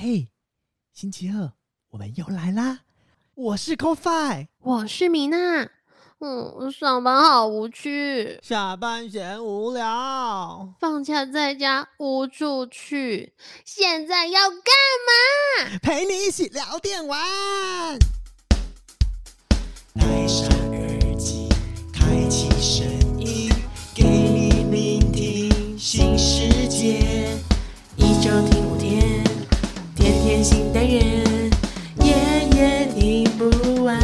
嘿，星期二我们又来啦！我是 CoFi，我是米娜。嗯，上班好无趣，下班闲无聊，放假在家无处去，现在要干嘛？陪你一起聊电玩。戴上耳机，开启声音，给你聆听新世界。一周听夜夜听不完。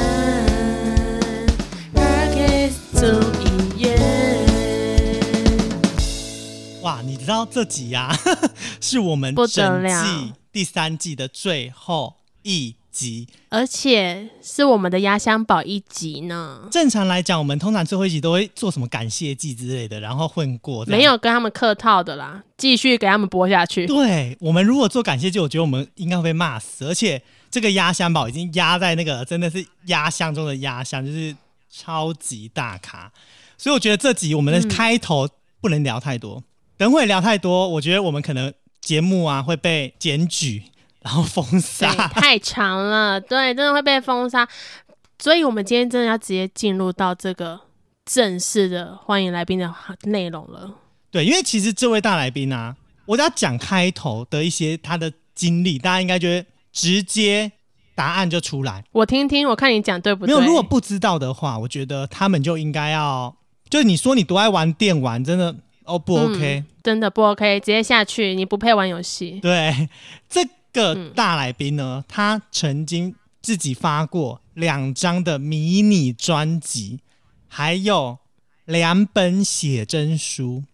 Podcast 总一言。哇，你知道这集呀、是我们整季第三季的最后一集。而且是我们的压箱宝一集呢，正常来讲，我们通常最后一集都会做什么感谢祭之类的，然后混过。没有跟他们客套的啦，继续给他们播下去。对我们如果做感谢祭，我觉得我们应该会被骂死。而且这个压箱宝已经压在那个真的是压箱中的压箱，就是超级大咖。所以我觉得这集我们的开头不能聊太多，等会聊太多，我觉得我们可能节目啊会被检举，然后封，杀。太长了，对，真的会被封杀。所以，我们今天真的要直接进入到这个正式的欢迎来宾的内容了。对，因为其实这位大来宾啊，我只要讲开头的一些他的经历，大家应该觉得直接答案就出来。我听听，我看你讲对不对？没有，如果不知道的话，我觉得他们就应该要，就是你说你多爱玩电玩，真的哦不 OK？、真的不 OK，直接下去，你不配玩游戏。对，这个嗯大来宾呢，他曾经自己发过两张的迷你专辑，还有两本写真书。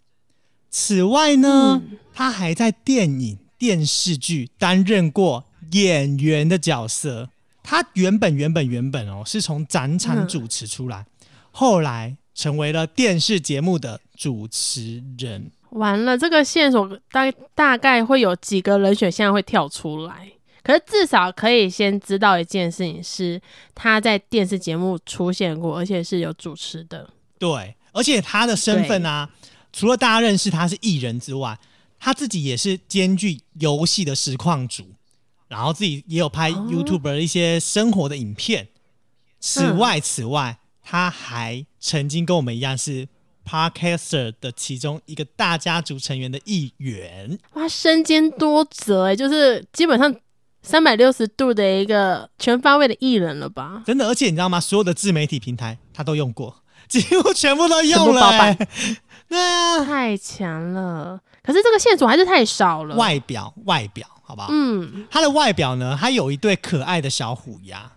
此外呢，嗯他还在电影、电视剧担任过演员的角色。他原本原本原本哦，是从展场嗯主持出来，后来成为了电视节目的主持人。完了，这个线索大大概会有几个人选项会跳出来，可是至少可以先知道一件事情是他在电视节目出现过，而且是有主持的。对，而且他的身份啊，除了大家认识他是艺人之外，他自己也是兼具游戏的实况主，然后自己也有拍哦 YouTube 的一些生活的影片。此嗯外，此外，他还曾经跟我们一样是 Podcaster 的其中一个大家族成员的一员。哇，身兼多责哎，就是基本上三百六十度的一个全方位的艺人了吧？真的，而且你知道吗？所有的自媒体平台他都用过，几乎全部都用了、部包办欸。对啊，太强了，可是这个线索还是太少了。外表外表，好不好？嗯，他的外表呢，他有一对可爱的小虎牙，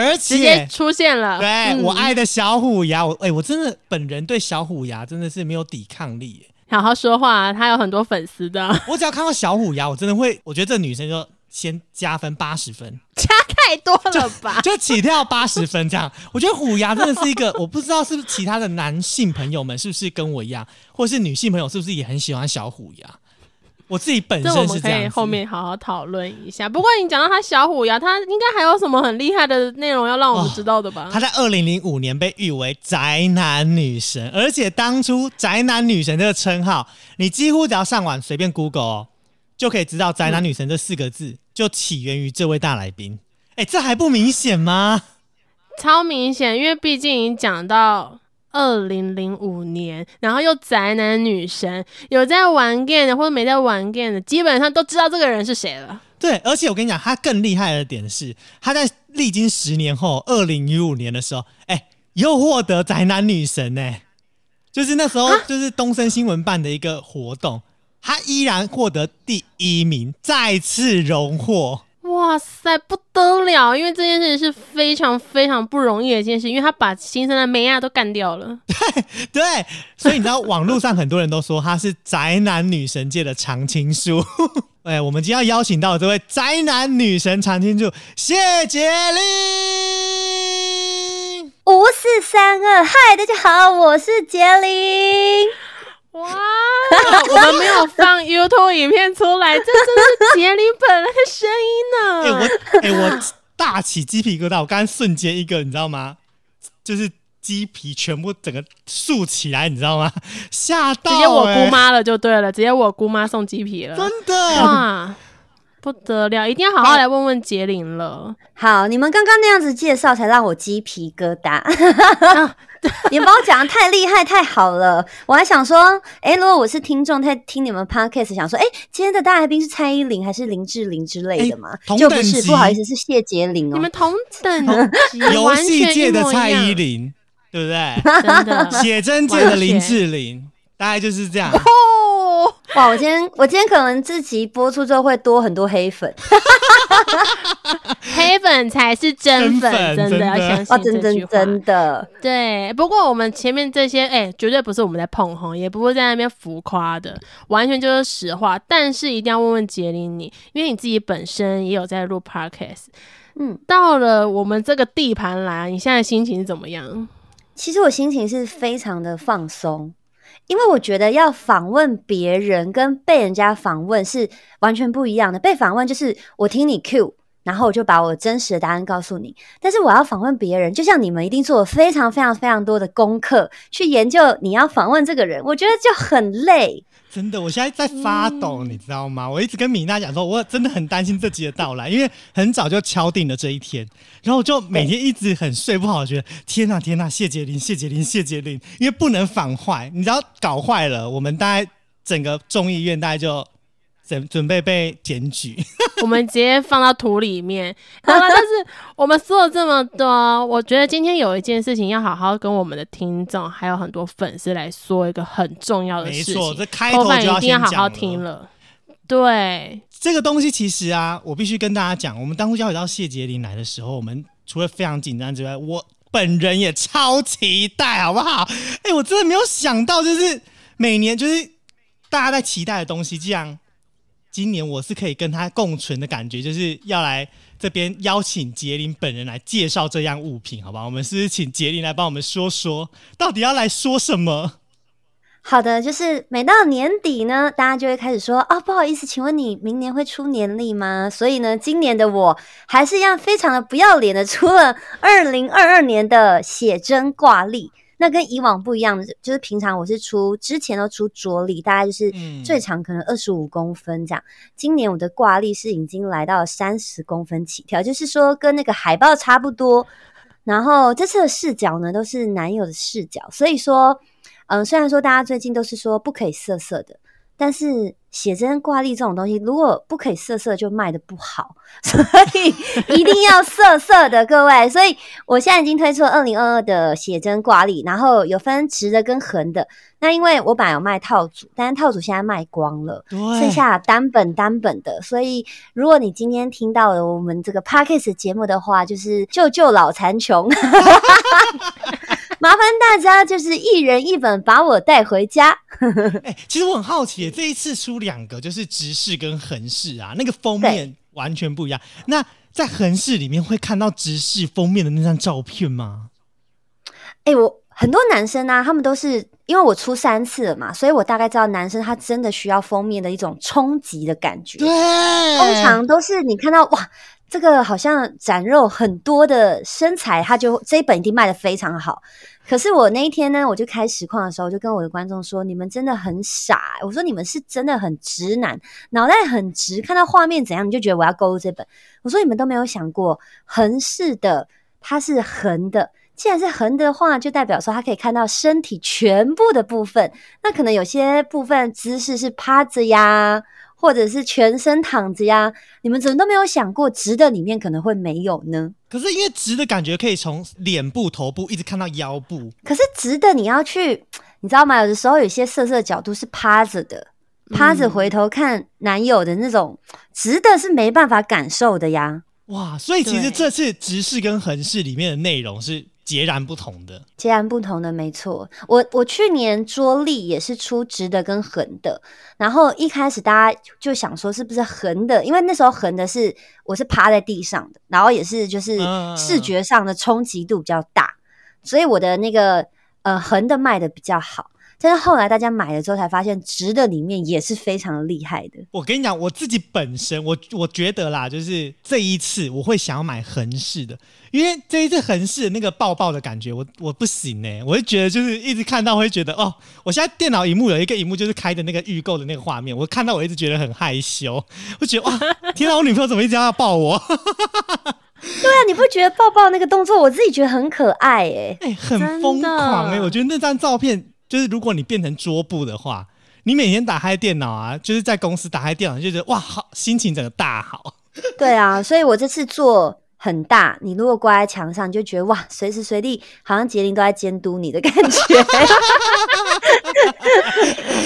而直接且出现了。对、嗯我爱的小虎牙，我哎、我真的本人对小虎牙真的是没有抵抗力耶。好好说话，他有很多粉丝的，我只要看到小虎牙，我真的会，我觉得这女生就先加分八十分，加太多了吧？就起跳八十分这样。我觉得虎牙真的是一个，我不知道是不是其他的男性朋友们是不是跟我一样，或是女性朋友是不是也很喜欢小虎牙。我自己本身是这样子，们可以后面好好讨论一下。不过你讲到他小虎牙，他应该还有什么很厉害的内容要让我们知道的吧？他在二零零五年被誉为宅男女神，而且当初宅男女神这个称号，你几乎只要上网随便 Google 哦，就可以知道宅男女神这四个字就起源于这位大来宾。哎，这还不明显吗？超明显，因为毕竟已经讲到二零零五年，然后又宅男女神，有在玩 game 的或者没在玩 game 的，基本上都知道这个人是谁了。对，而且我跟你讲，他更厉害的点是，他在历经十年后，二零一五年的时候，哎，又获得宅男女神呢、就是那时候就是东森新闻办的一个活动，他依然获得第一名，再次荣获。哇塞，不得了！因为这件事情是非常非常不容易的一件事，因为他把新生的梅亚都干掉了。对，所以你知道网络上很多人都说他是宅男女神界的常青树。哎，我们今天要邀请到的这位宅男女神常青树谢杰玲。五四三二，嗨，大家好，我是杰林。哇，我们没有放 YouTube 影片出来，这真是杰林本人的声哎、音呢。哎我哎、我大起鸡皮疙瘩，我刚刚瞬间一个，你知道吗？就是鸡皮全部整个竖起来，你知道吗？吓到、直接我哎姑，妈了就对了，直接我姑妈送鸡皮了。真的。哇，不得了，一定要好好来问问杰林了。好，你们刚刚那样子介绍，才让我鸡皮疙瘩。你们把我讲的太厉害、太好了，我还想说，哎、如果我是听众在听你们 podcast，想说，哎、今天的大来宾是蔡依林还是林志玲之类的吗？同就不是，等级不好意思，是谢杰玲哦你们。同等级，游完戏界的蔡依，林，对不对？写真界的林志玲，大概就是这样。哦，哇，我今天我今天可能自己播出之后会多很多黑粉黑粉才是真粉，真的真的哦，要相信真真这句话。真的。对，不过我们前面这些，哎、绝对不是我们在碰红，也不会在那边浮夸的，完全就是实话。但是一定要问问杰林你，因为你自己本身也有在录 podcast，嗯，到了我们这个地盘来，你现在心情是怎么样？其实我心情是非常的放松，因为我觉得要访问别人跟被人家访问是完全不一样的。被访问就是我听你 Q，然后我就把我真实的答案告诉你。但是我要访问别人，就像你们一定做了非常非常非常多的功课去研究你要访问这个人，我觉得就很累。真的，我现在在发抖，你知道吗？我一直跟米娜讲说，我真的很担心这集的到来，因为很早就敲定了这一天，然后我就每天一直很睡不好，觉得天呐天呐，谢杰林谢杰林谢杰林，因为不能反坏，你知道搞坏了，我们大概整个众议院大概就准准备被检举。我们直接放到土里面。好了，但是我们说了这么多，我觉得今天有一件事情要好好跟我们的听众，还有很多粉丝来说一个很重要的没事情。错，这开头就要一定要好好听了。对，这个东西其实啊，我必须跟大家讲，我们当初邀请到谢杰林来的时候，我们除了非常紧张之外，我本人也超期待，好不好？哎、我真的没有想到，就是每年就是大家在期待的东西，这样今年我是可以跟他共存的感觉，就是要来这边邀请杰林本人来介绍这样物品，好吧？我们是是请杰林来帮我们说说，到底要来说什么？好的，就是每到年底呢，大家就会开始说啊，不好意思，请问你明年会出年历吗？所以呢，今年的我还是一样非常的不要脸的出了二零二二年的写真挂历。那跟以往不一样的，就是平常我是出之前都出着力，大概就是嗯最长可能二十五公分这样。今年我的挂历是已经来到三十公分起跳，就是说跟那个海报差不多。然后这次的视角呢，都是男友的视角，所以说，嗯，虽然说大家最近都是说不可以色色的，但是写真挂历这种东西，如果不可以色色，就卖的不好，所以一定要色色的，各位。所以我现在已经推出了二零二二的写真挂历，然后有分直的跟横的。那因为我本来有卖套组，但是套组现在卖光了。剩下单本单本的，所以如果你今天听到了我们这个 podcast 节目的话，就是救救老残穷，麻烦大家就是一人一本，把我带回家。哎、其实我很好奇，这一次出两个就是直视跟横视啊，那个封面完全不一样。那在横视里面会看到直视封面的那张照片吗？哎、我很多男生啊，他们都是因为我出三次了嘛，所以我大概知道男生他真的需要封面的一种冲击的感觉。对，通常都是你看到哇，这个好像展肉很多的身材，他就这一本一定卖的非常好。可是我那一天呢，我就开实况的时候，我就跟我的观众说：“你们真的很傻、我说：“你们是真的很直男，脑袋很直，看到画面怎样你就觉得我要购入这本。”我说：“你们都没有想过，横式的它是横的，既然是横的话，就代表说它可以看到身体全部的部分。那可能有些部分姿势是趴着呀，或者是全身躺着呀，你们怎么都没有想过直的里面可能会没有呢？可是因为直的感觉可以从脸部、头部一直看到腰部，可是直的你要去，你知道吗？有的时候有些色色角度是趴着的，趴着回头看男友的那种直的是没办法感受的呀。哇！所以其对实这次直视跟横视里面的内容是截然不同的。截然不同的，没错。我我去年桌立也是出直的跟横的，然后一开始大家就想说是不是横的，因为那时候横的是我是趴在地上的，然后也是就是嗯视觉上的冲击度比较大，所以我的那个呃横的卖的比较好。但是后来大家买了之后才发现，直的里面也是非常的厉害的。我跟你讲，我自己本身，我我觉得啦，就是这一次我会想要买横式的，因为这一次横式的那个抱抱的感觉，我我不行呢、我就觉得就是一直看到会觉得哦，我现在电脑荧幕有一个荧幕就是开的那个预购的那个画面，我看到我一直觉得很害羞，我觉得哇，天啊，我女朋友怎么一直要抱我？对啊，你不觉得抱抱那个动作，我自己觉得很可爱哎、哎、很疯狂哎、我觉得那张照片就是如果你变成桌布的话，你每天打开电脑啊，就是在公司打开电脑就觉得哇，好心情整个大好。对啊，所以我这次做很大，你如果挂在墙上，你就觉得哇，随时随地好像杰林都在监督你的感觉。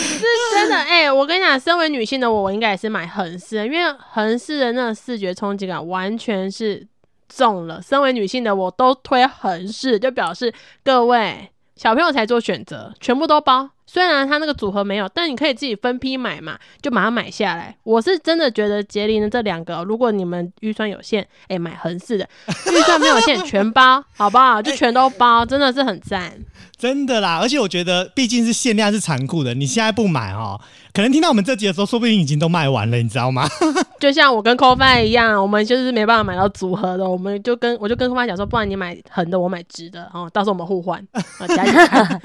是真的，哎、我跟你讲，身为女性的我，我应该也是买横式，因为横式的那个视觉冲击感完全是中了。身为女性的我都推横式，就表示各位小朋友才做选择，全部都包。虽然它那个组合没有，但你可以自己分批买嘛，就把它买下来。我是真的觉得杰林的这两个，如果你们预算有限，哎、买横式的；预算没有限，全包，好不好？就全都包，真的是很赞。真的啦，而且我觉得毕竟是限量是残酷的，你现在不买哦，可能听到我们这集的时候，说不定已经都卖完了，你知道吗？就像我跟 c o f i 一样，我们就是没办法买到组合的，我们就跟我就跟 c o f i 讲说，不然你买横的，我买直的，哦，到时候我们互换，啊，加一看。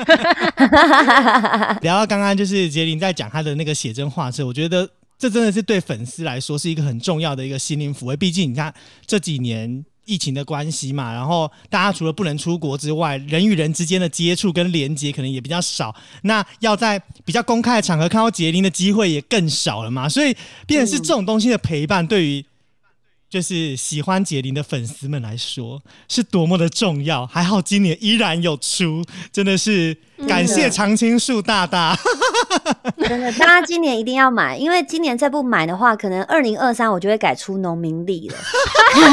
聊到刚刚就是杰林在讲他的那个写真画册，我觉得这真的是对粉丝来说是一个很重要的一个心灵抚慰。毕竟你看这几年疫情的关系嘛，然后大家除了不能出国之外，人与人之间的接触跟连接可能也比较少。那要在比较公开的场合看到杰林的机会也更少了嘛，所以变成是这种东西的陪伴，对于就是喜欢解林的粉丝们来说是多么的重要。还好今年依然有出，真的是感谢常青树大大。真的，大家今年一定要买，因为今年再不买的话，可能二零二三我就会改出农民历了。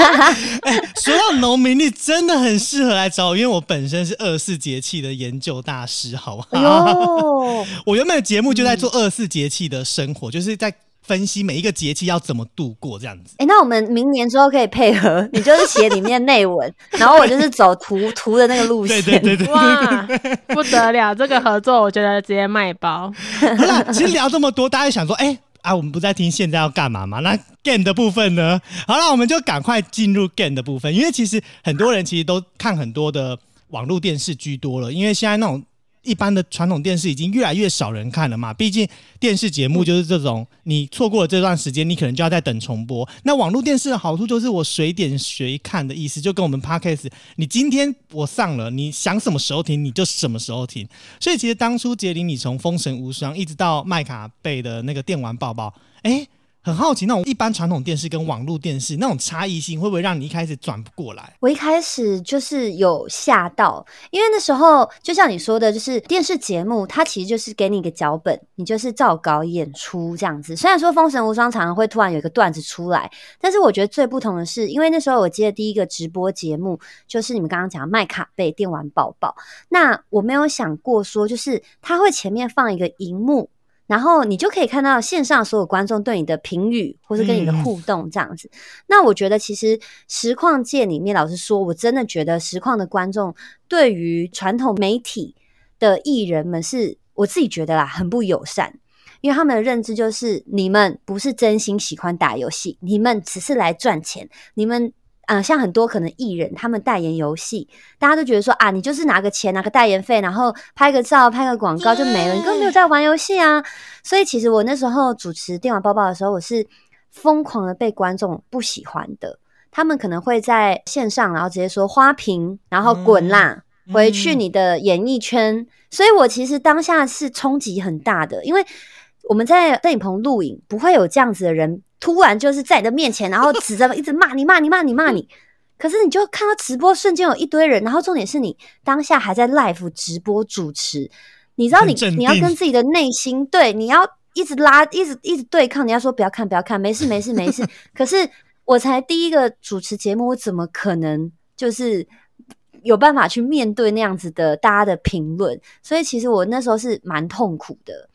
说到农民历，真的很适合来找我，因为我本身是二十四节气的研究大师，好不好？哎，我原本的节目就在做二十四节气的生活，就是在分析每一个节气要怎么度过这样子。哎、那我们明年之后可以配合，你就是写里面内文，然后我就是走图图的那个路对线。对对对。哇，不得了！这个合作，我觉得直接卖包。好啦，其实聊这么多，大家想说，哎、啊，我们不在听现在要干嘛吗？那 game 的部分呢？好了，我们就赶快进入 game 的部分，因为其实很多人其实都看很多的网络电视居多了，因为现在那种。一般的传统电视已经越来越少人看了嘛，毕竟电视节目就是这种，你错过了这段时间，你可能就要再等重播。那网络电视的好处就是我随点随看的意思，就跟我们 podcast，你今天我上了，你想什么时候听你就什么时候听。所以其实当初杰林，你从《封神无双》一直到麦卡贝的那个电玩宝宝，哎，很好奇那种一般传统电视跟网络电视那种差异性，会不会让你一开始转不过来？我一开始就是有吓到，因为那时候就像你说的，就是电视节目，它其实就是给你一个脚本，你就是照稿演出这样子。虽然说《封神无双》常常会突然有一个段子出来，但是我觉得最不同的是，因为那时候我接的第一个直播节目就是你们刚刚讲的麦卡贝电玩宝宝，那我没有想过说，就是它会前面放一个荧幕。然后你就可以看到线上所有观众对你的评语，或是跟你的嗯互动这样子。那我觉得其实实况界里面，老实说，我真的觉得实况的观众对于传统媒体的艺人们是，我自己觉得啦，很不友善。因为他们的认知就是，你们不是真心喜欢打游戏，你们只是来赚钱。你们，呃，像很多可能艺人，他们代言游戏，大家都觉得说啊，你就是拿个钱，拿个代言费，然后拍个照、拍个广告就没了，你根本没有在玩游戏啊。所以其实我那时候主持电玩抱抱的时候，我是疯狂的被观众不喜欢的。他们可能会在线上，然后直接说花瓶，然后滚啦，嗯回去你的演艺圈。所以我其实当下是冲击很大的，因为我们在摄影棚录影，不会有这样子的人突然就是在你的面前，然后指着一直骂你、骂你、骂你、骂你。可是你就看到直播瞬间有一堆人，然后重点是你当下还在 live 直播主持，你知道你你要跟自己的内心对，你要一直拉，一直一直对抗，你要说不要看，不要看，没事没事没事。可是我才第一个主持节目，我怎么可能就是有办法去面对那样子的大家的评论？所以其实我那时候是蛮痛苦的。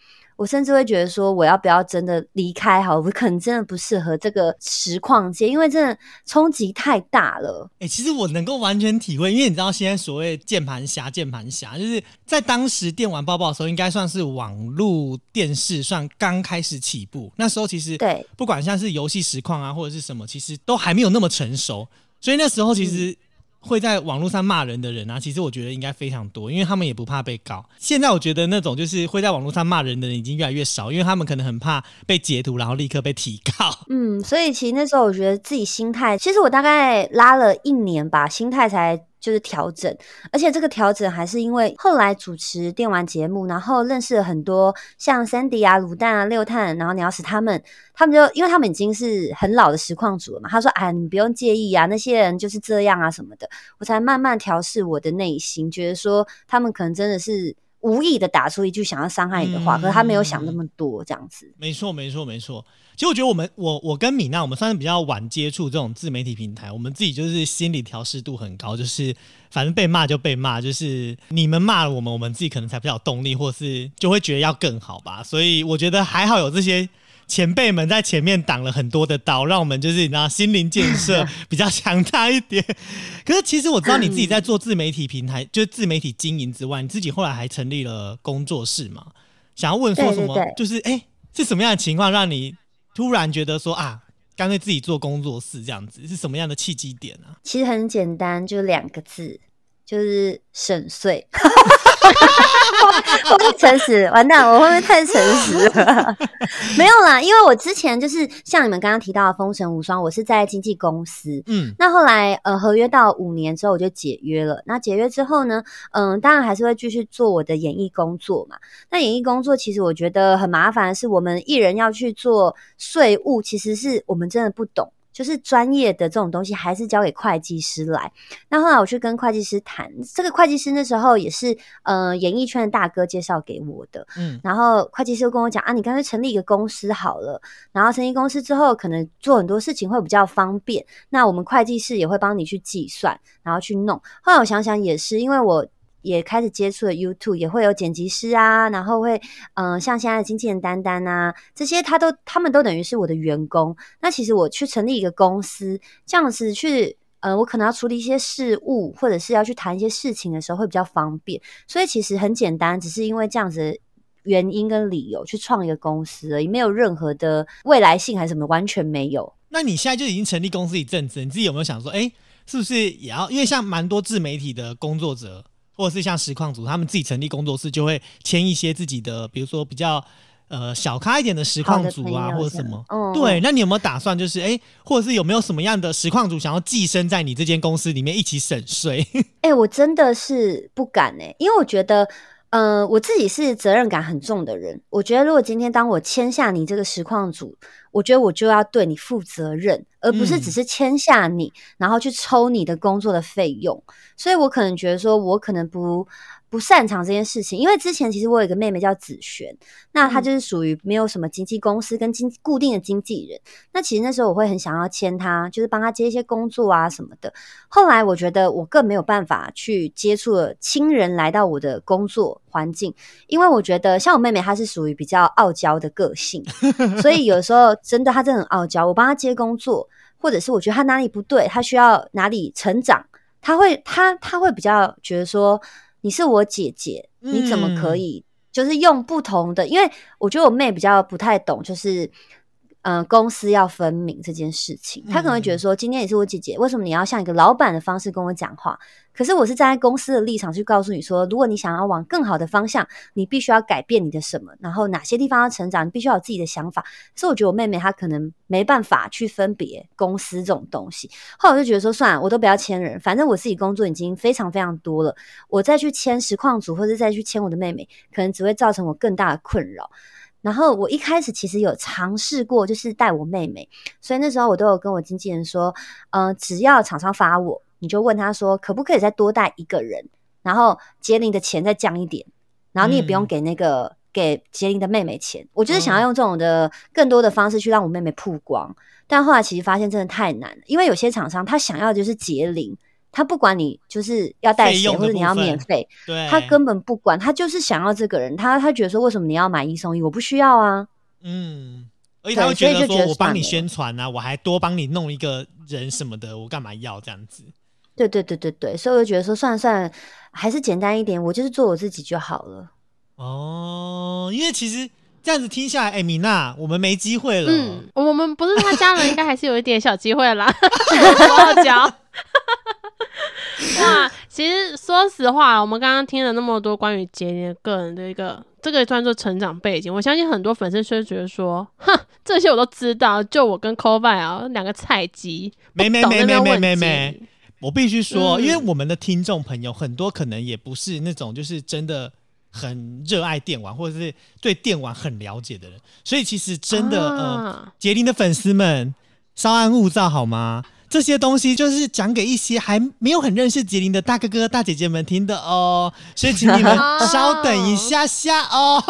我我甚至会觉得说，我要不要真的离开？好，我可能真的不适合这个实况界，因为真的冲击太大了。哎、其实我能够完全体会，因为你知道现在所谓键盘侠，键盘侠就是在当时电玩抱抱的时候，应该算是网络电视算刚开始起步。那时候其实对不管像是游戏实况啊，或者是什么，其实都还没有那么成熟，所以那时候其实会在网络上骂人的人啊，其实我觉得应该非常多，因为他们也不怕被告。现在我觉得那种就是会在网络上骂人的人已经越来越少，因为他们可能很怕被截图，然后立刻被提告。嗯，所以其实那时候我觉得自己心态，其实我大概拉了一年吧，心态才就是调整，而且这个调整还是因为后来主持电玩节目，然后认识了很多像 Sandy 啊、卤蛋啊、六探，然后鸟屎他们，他们就因为他们已经是很老的实况组了嘛，他说：“哎，你不用介意啊，那些人就是这样啊什么的。”我才慢慢调试我的内心，觉得说他们可能真的是无意的打出一句想要伤害你的话，可是他没有想那么多这样子。没错，没错，没错。其实我觉得我们，我我跟米娜，我们算是比较晚接触这种自媒体平台，我们自己就是心理调试度很高，就是反正被骂就被骂，就是你们骂了我们，我们自己可能才比较有动力，或是就会觉得要更好吧。所以我觉得还好有这些前辈们在前面挡了很多的刀，让我们就是你知道心灵建设 比较强大一点。可是其实我知道你自己在做自媒体平台，就是自媒体经营之外，你自己后来还成立了工作室嘛？想要问说什么？就是哎、是什么样的情况让你突然觉得说啊，干脆自己做工作室这样子，是什么样的契机点啊？其实很简单，就两个字，就是省税。我不诚实，完蛋，我会不会太诚实了？没有啦，因为我之前就是像你们刚刚提到的《封神无双》，我是在经纪公司。嗯，那后来呃，合约到五年之后我就解约了。那解约之后呢，嗯，当然还是会继续做我的演艺工作嘛。那演艺工作其实我觉得很麻烦的是，我们艺人要去做税务，其实是我们真的不懂。就是专业的这种东西，还是交给会计师来。那后来我去跟会计师谈，这个会计师那时候也是呃演艺圈的大哥介绍给我的。嗯然后会计师跟我讲啊，你干脆成立一个公司好了。然后成立公司之后，可能做很多事情会比较方便。那我们会计师也会帮你去计算，然后去弄。后来我想想也是，因为我也开始接触了 YouTube，也会有剪辑师啊，然后会嗯、像现在的经纪人丹丹啊，这些他都他们都等于是我的员工。那其实我去成立一个公司，这样子去。呃，我可能要处理一些事务，或者是要去谈一些事情的时候会比较方便，所以其实很简单，只是因为这样子的原因跟理由去创一个公司而已，没有任何的未来性还是什么，完全没有。那你现在就已经成立公司一阵子，你自己有没有想说，哎、是不是也要？因为像蛮多自媒体的工作者，或者是像实况组，他们自己成立工作室，就会签一些自己的，比如说比较呃小咖一点的实况组啊，或者什么。嗯对，那你有没有打算，就是哎、或者是有没有什么样的实况组想要寄生在你这间公司里面一起省税？哎、我真的是不敢哎、因为我觉得，呃，我自己是责任感很重的人。我觉得，如果今天当我签下你这个实况组，我觉得我就要对你负责任，而不是嗯只是签下你，然后去抽你的工作的费用。所以我可能觉得说，我可能不不擅长这件事情，因为之前其实我有一个妹妹叫子璇，那她就是属于没有什么经纪公司跟经固定的经纪人。那其实那时候我会很想要签她，就是帮她接一些工作啊什么的。后来我觉得我更没有办法去接触了亲人来到我的工作环境，因为我觉得像我妹妹她是属于比较傲娇的个性，所以有时候真的她真的很傲娇。我帮她接工作，或者是我觉得她哪里不对，她需要哪里成长，她会她她会比较觉得说你是我姐姐，你怎么可以？就是用不同的，因为我觉得我妹比较不太懂，就是呃公司要分明这件事情，她可能会觉得说，今天你是我姐姐，为什么你要像一个老板的方式跟我讲话？可是我是站在公司的立场去告诉你说，如果你想要往更好的方向，你必须要改变你的什么，然后哪些地方要成长，你必须要有自己的想法。所以我觉得我妹妹她可能没办法去分别公司这种东西。后来我就觉得说，算了，我都不要签人，反正我自己工作已经非常非常多了，我再去签实况组或者再去签我的妹妹，可能只会造成我更大的困扰。然后我一开始其实有尝试过，就是带我妹妹，所以那时候我都有跟我经纪人说，嗯、只要厂商发我，你就问他说，可不可以再多带一个人，然后杰林的钱再降一点，然后你也不用嗯给那个、给杰林的妹妹钱。我就是想要用这种的更多的方式去让我妹妹曝光，但后来其实发现真的太难了，因为有些厂商他想要的就是杰林。他不管你就是要带谁费用的或者你要免费，对，他根本不管，他就是想要这个人，他他觉得说为什么你要买一送一，我不需要啊。嗯，而且他会觉得说我帮你宣传啊，我还多帮你弄一个人什么的，我干嘛要这样子？对对对对对，所以我就觉得说算了算了，还是简单一点，我就是做我自己就好了。哦，因为其实这样子听下来，哎、米娜，我们没机会了。嗯，我们不是他家人，应该还是有一点小机会啦。不好讲。哇，其实说实话，我们刚刚听了那么多关于杰尼的个人的一个这个算作成长背景，我相信很多粉丝会觉得说，哼，这些我都知道，就我跟 c o v a 啊两个菜鸡，没没没没没没，我必须说，嗯因为我们的听众朋友很多可能也不是那种就是真的很热爱电玩，或者是对电玩很了解的人，所以其实真的、呃，啊杰林的粉丝们稍安勿躁好吗？这些东西就是讲给一些还没有很认识杰林的大哥哥大姐姐们听的哦，所以请你们 稍等一下下哦。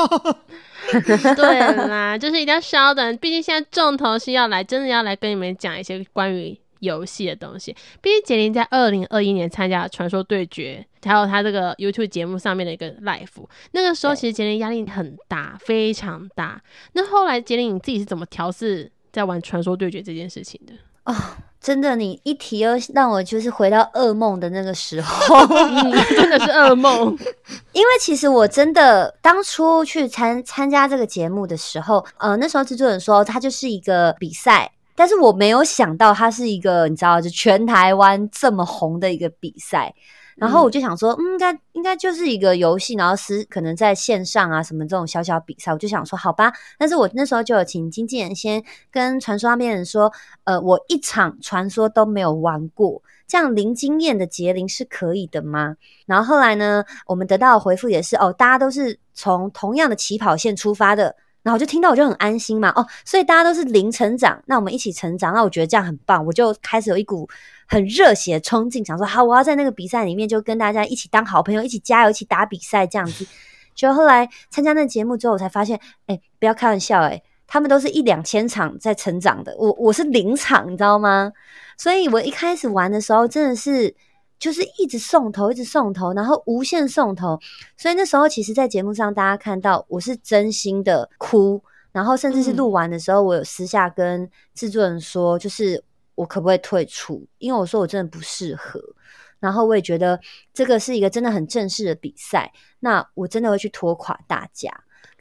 对啦，就是一定要稍等，毕竟现在重头戏要来，真的要来跟你们讲一些关于游戏的东西。毕竟杰林在二零二一年参加了《传说对决》，还有他这个 YouTube 节目上面的一个 live，那个时候其实杰林压力很大，非常大。那后来杰林你自己是怎么调试在玩《传说对决》这件事情的？哦，真的，你一提又让我就是回到噩梦的那个时候。嗯，真的是噩梦。因为其实我真的当初去参参加这个节目的时候，呃，那时候制作人说他就是一个比赛，但是我没有想到它是一个你知道，就全台湾这么红的一个比赛。然后我就想说，嗯，应该应该就是一个游戏，然后是可能在线上啊什么这种小小比赛，我就想说好吧。但是我那时候就有请经纪人先跟传说那边人说，呃，我一场传说都没有玩过，这样零经验的杰林是可以的吗？然后后来呢，我们得到的回复也是哦，大家都是从同样的起跑线出发的。然后我就听到我就很安心嘛，哦，所以大家都是零成长，那我们一起成长，那我觉得这样很棒，我就开始有一股很热血的冲劲，想说好，我要在那个比赛里面就跟大家一起当好朋友，一起加油，一起打比赛这样子。结果后来参加那个节目之后，我才发现，哎，不要开玩笑，哎，他们都是一两千场在成长的，我我是零场，你知道吗？所以我一开始玩的时候，真的是就是一直送头，一直送头，然后无限送头。所以那时候，其实，在节目上大家看到我是真心的哭，然后甚至是录完的时候，我有私下跟制作人说，就是我可不可以退出？因为我说我真的不适合。然后我也觉得这个是一个真的很正式的比赛，那我真的会去拖垮大家。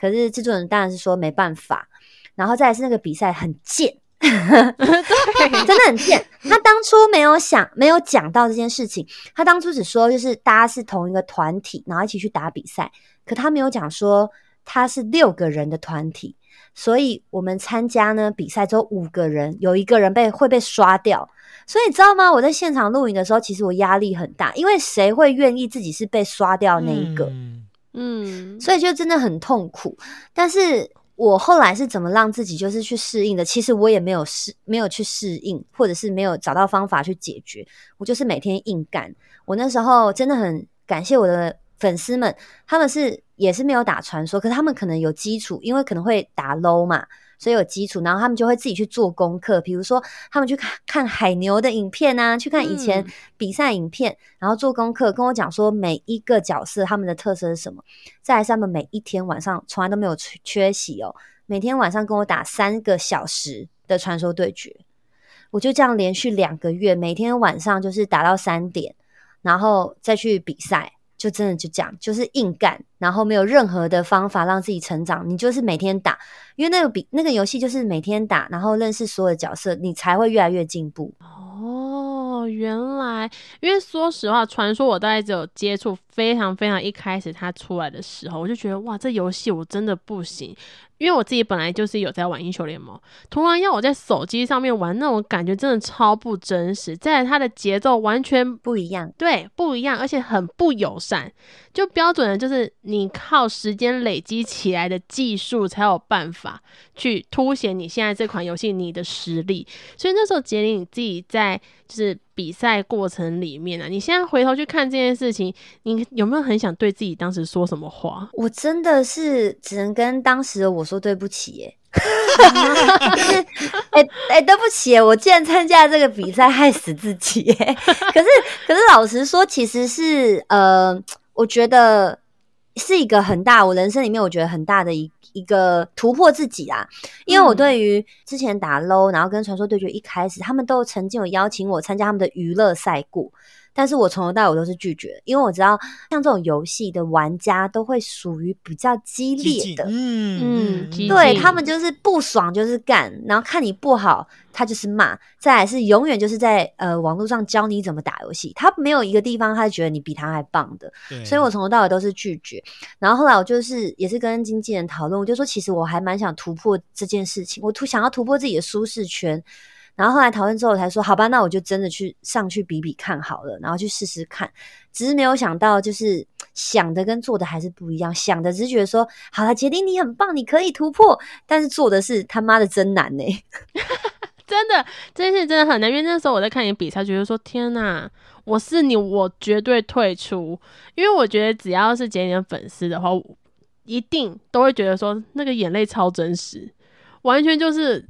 可是制作人当然是说没办法，然后再来是那个比赛很贱，真的很贱。他当初没有想，没有讲到这件事情。他当初只说就是大家是同一个团体，然后一起去打比赛。可他没有讲说他是六个人的团体，所以我们参加呢比赛只有五个人，有一个人被会被刷掉。所以你知道吗？我在现场录影的时候，其实我压力很大，因为谁会愿意自己是被刷掉那一个？嗯嗯，所以就真的很痛苦。但是我后来是怎么让自己就是去适应的？其实我也没有适，没有去适应，或者是没有找到方法去解决。我就是每天硬干。我那时候真的很感谢我的粉丝们，他们是也是没有打传说，可是他们可能有基础，因为可能会打 low 嘛。所以有基础，然后他们就会自己去做功课，比如说他们去看看海牛的影片啊，去看以前嗯比赛影片，然后做功课，跟我讲说每一个角色他们的特色是什么。再来是他们每一天晚上从来都没有缺缺席哦，每天晚上跟我打三个小时的传说对决，我就这样连续两个月，每天晚上就是打到三点，然后再去比赛。就真的就这样，就是硬干，然后没有任何的方法让自己成长。你就是每天打，因为那个比那个游戏就是每天打，然后认识所有的角色，你才会越来越进步。哦，原来，因为说实话，传说我大概只有接触非常非常一开始它出来的时候，我就觉得哇，这游戏我真的不行，因为我自己本来就是有在玩英雄联盟，突然要我在手机上面玩那种感觉真的超不真实，再来它的节奏完全不一样，对，不一样，而且很不友善。就标准的就是你靠时间累积起来的技术，才有办法去凸显你现在这款游戏你的实力。所以那时候杰林你自己在就是比赛过程里面啊，你现在回头去看这件事情，你有没有很想对自己当时说什么话？我真的是只能跟当时的我说对不起耶。就是 哎哎，对不起，我竟然参加这个比赛，害死自己耶。可是可是，老实说，其实是呃，我觉得是一个很大，我人生里面我觉得很大的一一个突破自己啊。因为我嗯对于之前打 low，然后跟传说对决一开始，他们都曾经有邀请我参加他们的娱乐赛过。但是我从头到尾都是拒绝的，因为我知道像这种游戏的玩家都会属于比较激烈的，嗯嗯对他们就是不爽就是干，然后看你不好，他就是骂，再来是永远就是在呃网络上教你怎么打游戏，他没有一个地方他觉得你比他还棒的，所以我从头到尾都是拒绝。然后后来我就是也是跟经纪人讨论，我就说其实我还蛮想突破这件事情，我突想要突破自己的舒适圈。然后后来讨论之后，我才说好吧，那我就真的去上去比比看好了，然后去试试看。只是没有想到，就是想的跟做的还是不一样。想的只是觉得说，好了，杰林你很棒，你可以突破，但是做的是他妈的真难呢、真的这件事真的很难，因为那时候我在看你比赛，觉得说天哪，我是你，我绝对退出，因为我觉得只要是杰尼的粉丝的话，一定都会觉得说那个眼泪超真实，完全就是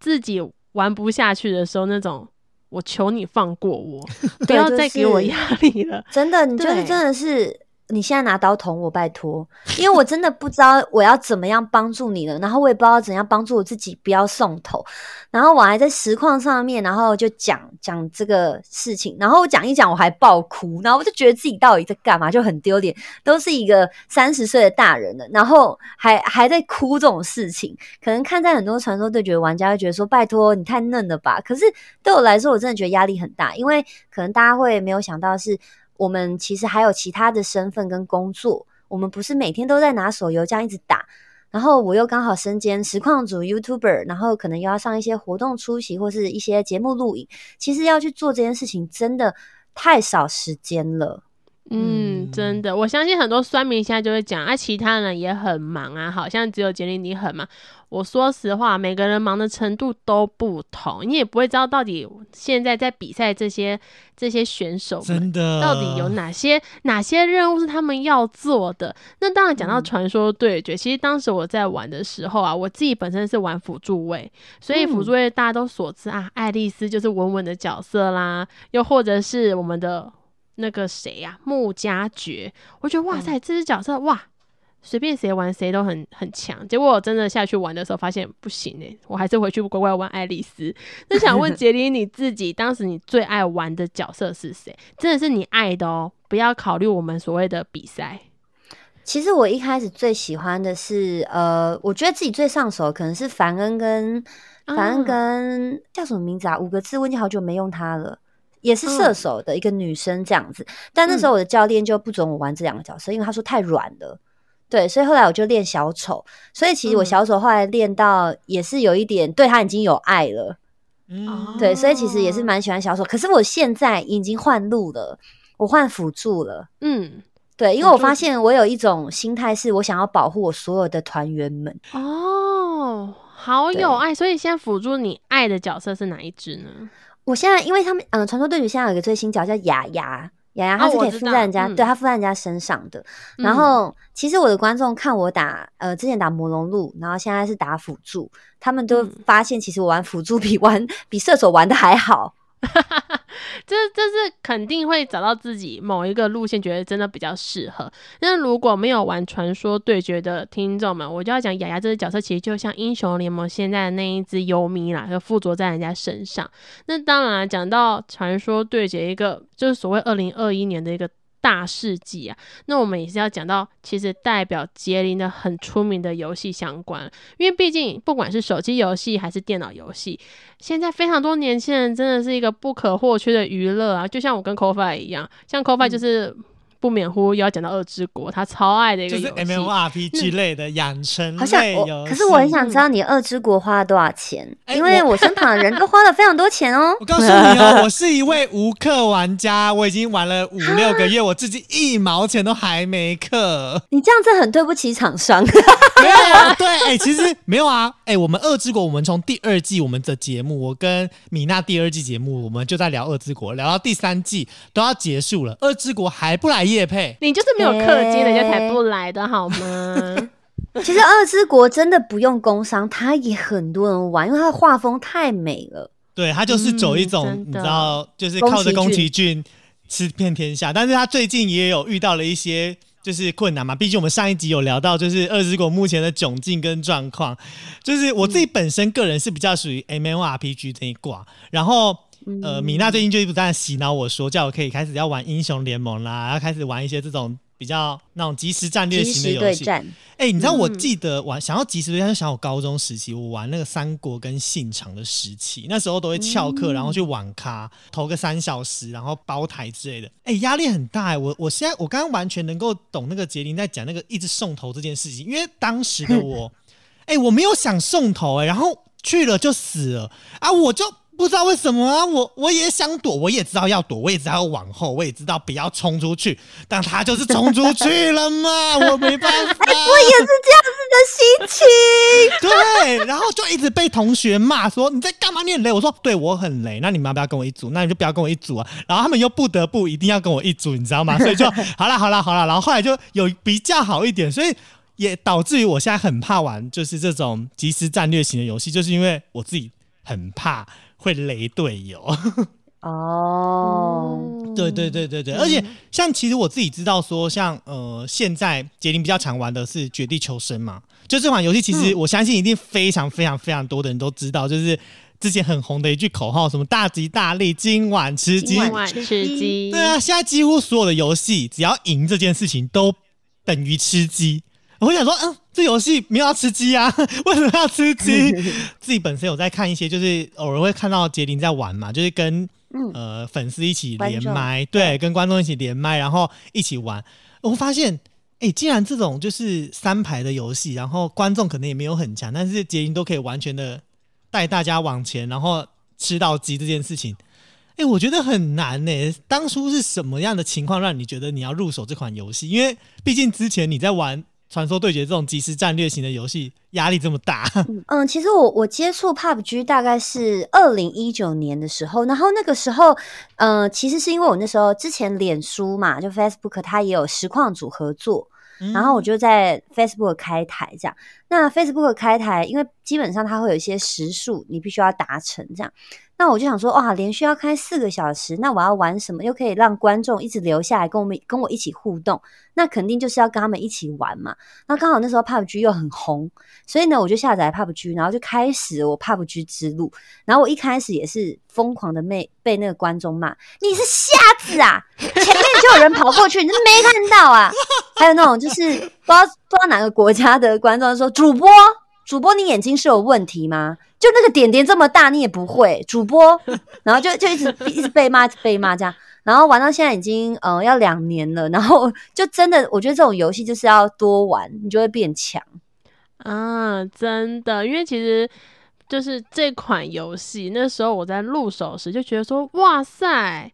自己玩不下去的时候那种。我求你放过我，不要再给我压力了。真的，你就是真的是，你现在拿刀捅我，拜托，因为我真的不知道我要怎么样帮助你了，然后我也不知道怎样帮助我自己不要送头，然后我还在实况上面，然后就讲讲这个事情，然后我讲一讲，我还爆哭，然后我就觉得自己到底在干嘛，就很丢脸，都是一个三十岁的大人了，然后还还在哭这种事情，可能看在很多传说对决玩家会觉得说，拜托你太嫩了吧，可是对我来说，我真的觉得压力很大，因为可能大家会没有想到是。我们其实还有其他的身份跟工作，我们不是每天都在拿手游这样一直打。然后我又刚好身兼实况组 YouTuber，然后可能又要上一些活动出席或是一些节目录影，其实要去做这件事情真的太少时间了。嗯，真的，我相信很多酸民现在就会讲，啊，其他人也很忙啊，好像只有杰林你很忙。我说实话，每个人忙的程度都不同，你也不会知道到底现在在比赛这些这些选手们真的到底有哪些哪些任务是他们要做的。那当然讲到传说对决，其实当时我在玩的时候啊，我自己本身是玩辅助位，所以辅助位大家都所知啊，爱丽丝就是稳稳的角色啦，又或者是我们的。那个谁呀、穆家爵，我觉得哇塞，这只角色哇，随便谁玩谁都很很强。结果我真的下去玩的时候，发现不行哎、我还是回去乖乖玩爱丽丝。那想问 杰林，你自己当时你最爱玩的角色是谁？真的是你爱的哦，不要考虑我们所谓的比赛。其实我一开始最喜欢的是，呃，我觉得自己最上手可能是凡恩跟凡恩啊跟、叫什么名字啊？五个字，我已经好久没用它了。也是射手的一个女生这样子，但那时候我的教练就不准我玩这两个角色，因为他说太软了。对，所以后来我就练小丑，所以其实我嗯小丑后来练到也是有一点对他已经有爱了。嗯，对，所以其实也是哦蛮喜欢小丑。可是我现在已经换路了，我换辅助了。嗯，对，因为我发现我有一种心态，是我想要保护我所有的团员们。哦，好有爱。所以现在辅助你爱的角色是哪一只呢？我现在因为他们，嗯，传说对决现在有一个最新角叫雅雅，雅雅它是可以附在人家，嗯对，它附在人家身上的。然嗯后其实我的观众看我打，呃，之前打魔龙路，然后现在是打辅助，他们都嗯发现其实我玩辅助比玩比射手玩的还好。哈 哈这这是肯定会找到自己某一个路线，觉得真的比较适合。那如果没有玩传说对决的听众们，我就要讲雅雅这个角色，其实就像英雄联盟现在的那一只幽弥啦，就附着在人家身上。那当然啊讲到传说对决，一个就是所谓二零二一年的一个。大事记啊，那我们也是要讲到，其实代表杰林的很出名的游戏相关，因为毕竟不管是手机游戏还是电脑游戏，现在非常多年轻人真的是一个不可或缺的娱乐啊，就像我跟 CoFi 一样，像 CoFi 就是不免乎又要讲到二之国，他超爱的一个就是游戏。MMORPG 类的养成好像我，类游戏。可是我很想知道你二之国花了多少钱，哎因为我我身旁的人都花了非常多钱哦。我告诉你哦，我是一位无氪玩家，我已经玩了五六个月，我自己一毛钱都还没氪。你这样子很对不起厂商。对啊，对，哎、其实没有啊，哎、我们二之国，我们从第二季我们的节目，我跟米娜第二季节目，我们就在聊二之国，聊到第三季都要结束了，二之国还不来夜配，你就是没有氪金，哎人家才不来的好吗？其实《二之国》真的不用工商，它也很多人玩，因为它的画风太美了。对他就是走一种、嗯你知道，就是靠着宫崎骏吃遍天下，但是他最近也有遇到了一些就是困难嘛。毕竟我们上一集有聊到，就是二之国目前的窘境跟状况，就是我自己本身个人是比较属于 M M R P G 这一挂，然后。呃，米娜最近就一直在洗脑我说，叫我可以开始要玩英雄联盟啦，要开始玩一些这种比较那种即时战略型的游戏。时对战，哎、你知道我嗯记得玩、想要即时对战，就想我高中时期我玩那个三国跟信长的时期，那时候都会翘课，然后去网咖投个三小时，然后包台之类的。哎、压力很大哎、我我现在我刚刚完全能够懂那个杰林在讲那个一直送头这件事情，因为当时的我，哎、我没有想送头哎、然后去了就死了啊，我就。不知道为什么啊，我我也想躲，我也知道要躲，我也知道要往后，我也知道不要冲出去，但他就是冲出去了嘛，我没办法。我也是这样子的心情。对，然后就一直被同学骂说你在干嘛？你很累。我说对我很累，那你们要不要跟我一组？那你就不要跟我一组啊。然后他们又不得不一定要跟我一组，你知道吗？所以就好了好了好了。然后后来就有比较好一点，所以也导致于我现在很怕玩就是这种即时战略型的游戏，就是因为我自己很怕会雷队友。哦，对对对对对，而且像其实我自己知道说，像呃现在杰林比较常玩的是《绝地求生》嘛，就这款游戏，其实我相信一定非常非常非常多的人都知道，就是之前很红的一句口号，什么大吉大利，今晚吃鸡。今晚吃鸡，对啊，现在几乎所有的游戏，只要赢这件事情都等于吃鸡。我会想说，嗯，这游戏没有要吃鸡啊，为什么要吃鸡？自己本身有在看一些，就是偶尔会看到杰林在玩嘛，就是跟、嗯呃粉丝一起连麦，对，跟观众一起连麦，然后一起玩。我发现，哎、既然这种就是三排的游戏，然后观众可能也没有很强，但是杰林都可以完全的带大家往前，然后吃到鸡这件事情。哎、我觉得很难呢、当初是什么样的情况让你觉得你要入手这款游戏？因为毕竟之前你在玩《传说对决》这种即时战略型的游戏，压力这么大。嗯，其实我我接触 PUBG 大概是二零一九年的时候，然后那个时候，呃，其实是因为我那时候之前脸书嘛，就 Facebook 它也有实况组合作，然后我就在 Facebook 开台这样。那 Facebook 开台，因为基本上它会有一些时数，你必须要达成这样。那我就想说，哇，连续要开四个小时，那我要玩什么，又可以让观众一直留下来跟我们跟我一起互动？那肯定就是要跟他们一起玩嘛。那刚好那时候 PUBG 又很红，所以呢，我就下载 PUBG，然后就开始我 PUBG 之路。然后我一开始也是疯狂的被被那个观众骂：“你是瞎子啊！前面就有人跑过去，你是没看到啊？”还有那种就是不知道不知道哪个国家的观众说：“主播，主播，你眼睛是有问题吗？就那个点点这么大，你也不会，主播。”然后就就一直一直被骂，一直被骂这样。然后玩到现在已经呃要两年了，然后就真的我觉得这种游戏就是要多玩，你就会变强。啊，真的，因为其实就是这款游戏，那时候我在入手时就觉得说，哇塞，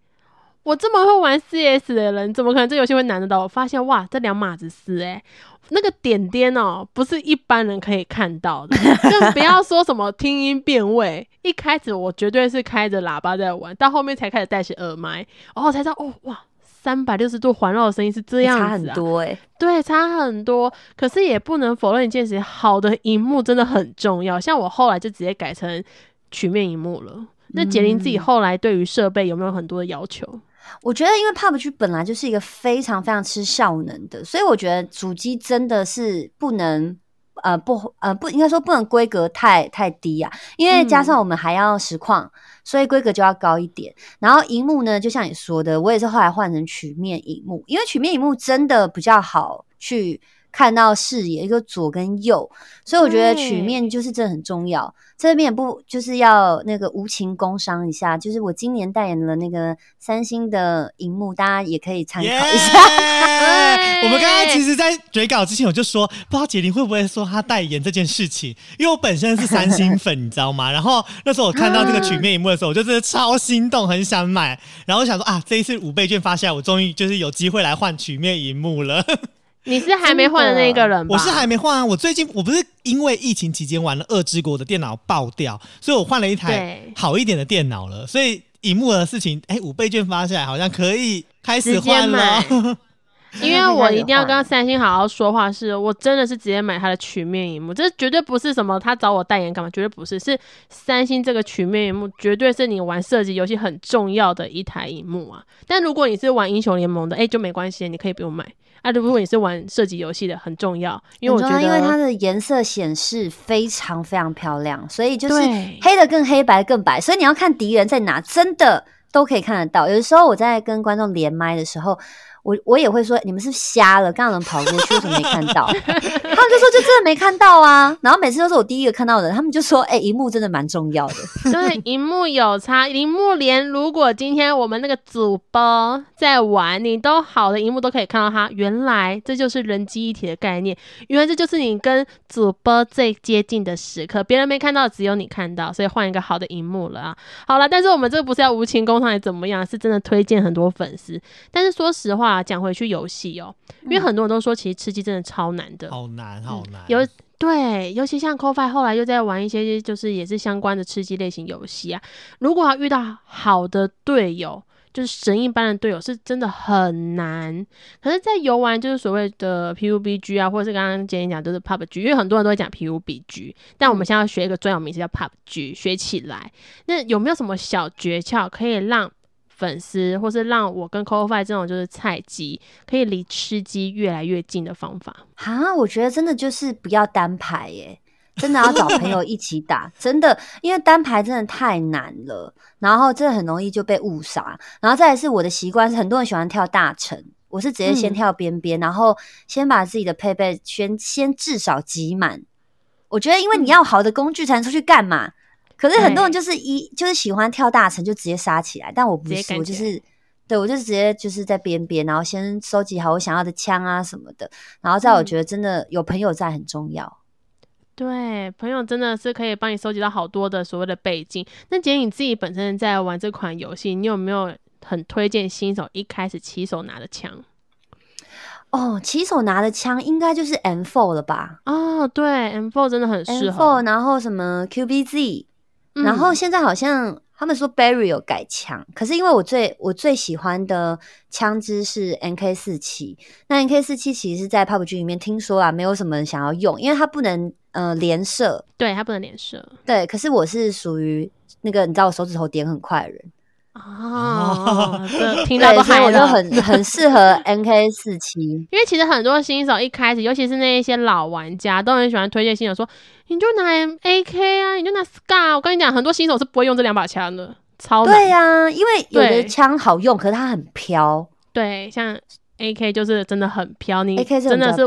我这么会玩 CS 的人，怎么可能这游戏会难得到？我发现哇，这两码子事诶、那个点点哦，不是一般人可以看到的，更不要说什么听音辨位。一开始我绝对是开着喇叭在玩，到后面才开始戴起耳麦，然后才知道哦哇，三百六十度环绕的声音是这样子、啊，差很多哎、对，差很多。可是也不能否认一件事，好的荧幕真的很重要。像我后来就直接改成曲面荧幕了。那杰林自己后来对于设备有没有很多的要求？我觉得，因为 PUBG 本来就是一个非常非常吃效能的，所以我觉得主机真的是不能呃不呃不应该说不能规格太太低啊，因为加上我们还要实况，所以规格就要高一点。然后荧幕呢，就像你说的，我也是后来换成曲面荧幕，因为曲面荧幕真的比较好去看到视野，一个左跟右，所以我觉得曲面就是真的很重要。这边也不就是要那个无情工商一下，就是我今年代言了那个三星的荧幕，大家也可以参考一下。我们刚刚其实，在追稿之前我就说，不知道杰林会不会说他代言这件事情，因为我本身是三星粉，你知道吗？然后那时候我看到这个曲面荧幕的时候，我就真的超心动，很想买。然后我想说啊，这一次五倍券发下来，我终于就是有机会来换曲面荧幕了。你是还没换的那个人吧？我是还没换啊，我最近我不是因为疫情期间玩了《二之国》的电脑爆掉，所以我换了一台好一点的电脑了。所以荧幕的事情，哎，五倍券发下来，好像可以开始换了买。因为我一定要跟三星好好说话是，我真的是直接买它的曲面荧幕，这绝对不是什么他找我代言干嘛，绝对不是，是三星这个曲面荧幕绝对是你玩射击游戏很重要的一台荧幕啊。但如果你是玩英雄联盟的，哎、就没关系，你可以不用买。啊，如果你是玩射击游戏的，很重要，因为我觉得因为它的颜色显示非常非常漂亮，所以就是黑的更黑，白更白，所以你要看敌人在哪，真的都可以看得到。有的时候我在跟观众连麦的时候，我我也会说你们是瞎了，刚刚有人跑过去，为什么没看到？他们就说就真的没看到啊。然后每次都是我第一个看到的，他们就说哎，荧、幕真的蛮重要的。对，荧幕有差，荧幕连如果今天我们那个主播在玩，你都好的荧幕都可以看到他。原来这就是人机一体的概念，原来这就是你跟主播最接近的时刻，别人没看到，只有你看到，所以换一个好的荧幕了啊。好了，但是我们这个不是要无情工厂，还怎么样？是真的推荐很多粉丝。但是说实话，讲回去游戏哦，因为很多人都说其实吃鸡真的超难的，好难，好难。有对，尤其像 CoFi 后来又在玩一些就是也是相关的吃鸡类型游戏啊。如果要遇到好的队友，就是神一般的队友，是真的很难。可是，在游玩就是所谓的 PUBG 啊，或者是刚刚杰你讲就是 PUBG，因为很多人都会讲 PUBG，但我们现在要学一个专有名词叫 PUBG，学起来。那有没有什么小诀窍可以让粉丝，或是让我跟 CoFi 这种就是菜鸡，可以离吃鸡越来越近的方法？啊，我觉得真的就是不要单排耶，真的要找朋友一起打，真的，因为单排真的太难了，然后真的很容易就被误杀。然后再来是我的习惯是，很多人喜欢跳大城，我是直接先嗯跳边边，然后先把自己的配备先先至少集满。我觉得，因为你要好的工具才能出去干嘛。可是很多人就是一就是喜欢跳大城就直接杀起来，但我不是，我就是对我就直接就是在边边，然后先收集好我想要的枪啊什么的，然后再我嗯觉得真的有朋友在很重要。对，朋友真的是可以帮你收集到好多的所谓的背景。那姐你自己本身在玩这款游戏，你有没有很推荐新手一开始起手拿的枪？哦，起手拿的枪应该就是 M4 了吧哦，对，M4 真的很适合。？M4，然后什么 QBZ，、嗯然后现在好像他们说 Barry 有改枪，可是因为我最我最喜欢的枪支是 NK 四七，那 NK 四七其实是在 PUBG 里面听说啊，没有什么人想要用，因为它不能呃连射。对它不能连射。对，可是我是属于那个你知道我手指头点很快的人，哦，这听到对，都所以我就。很很适合 NK 四七。因为其实很多新手一开始，尤其是那一些老玩家，都很喜欢推荐新手说，你就拿 AK 啊，你就拿 Scar。我跟你讲，很多新手是不会用这两把枪的，超难。对呀、因为有的枪好用，可是它很飘对，像 AK 就是真的很飘，你真的是。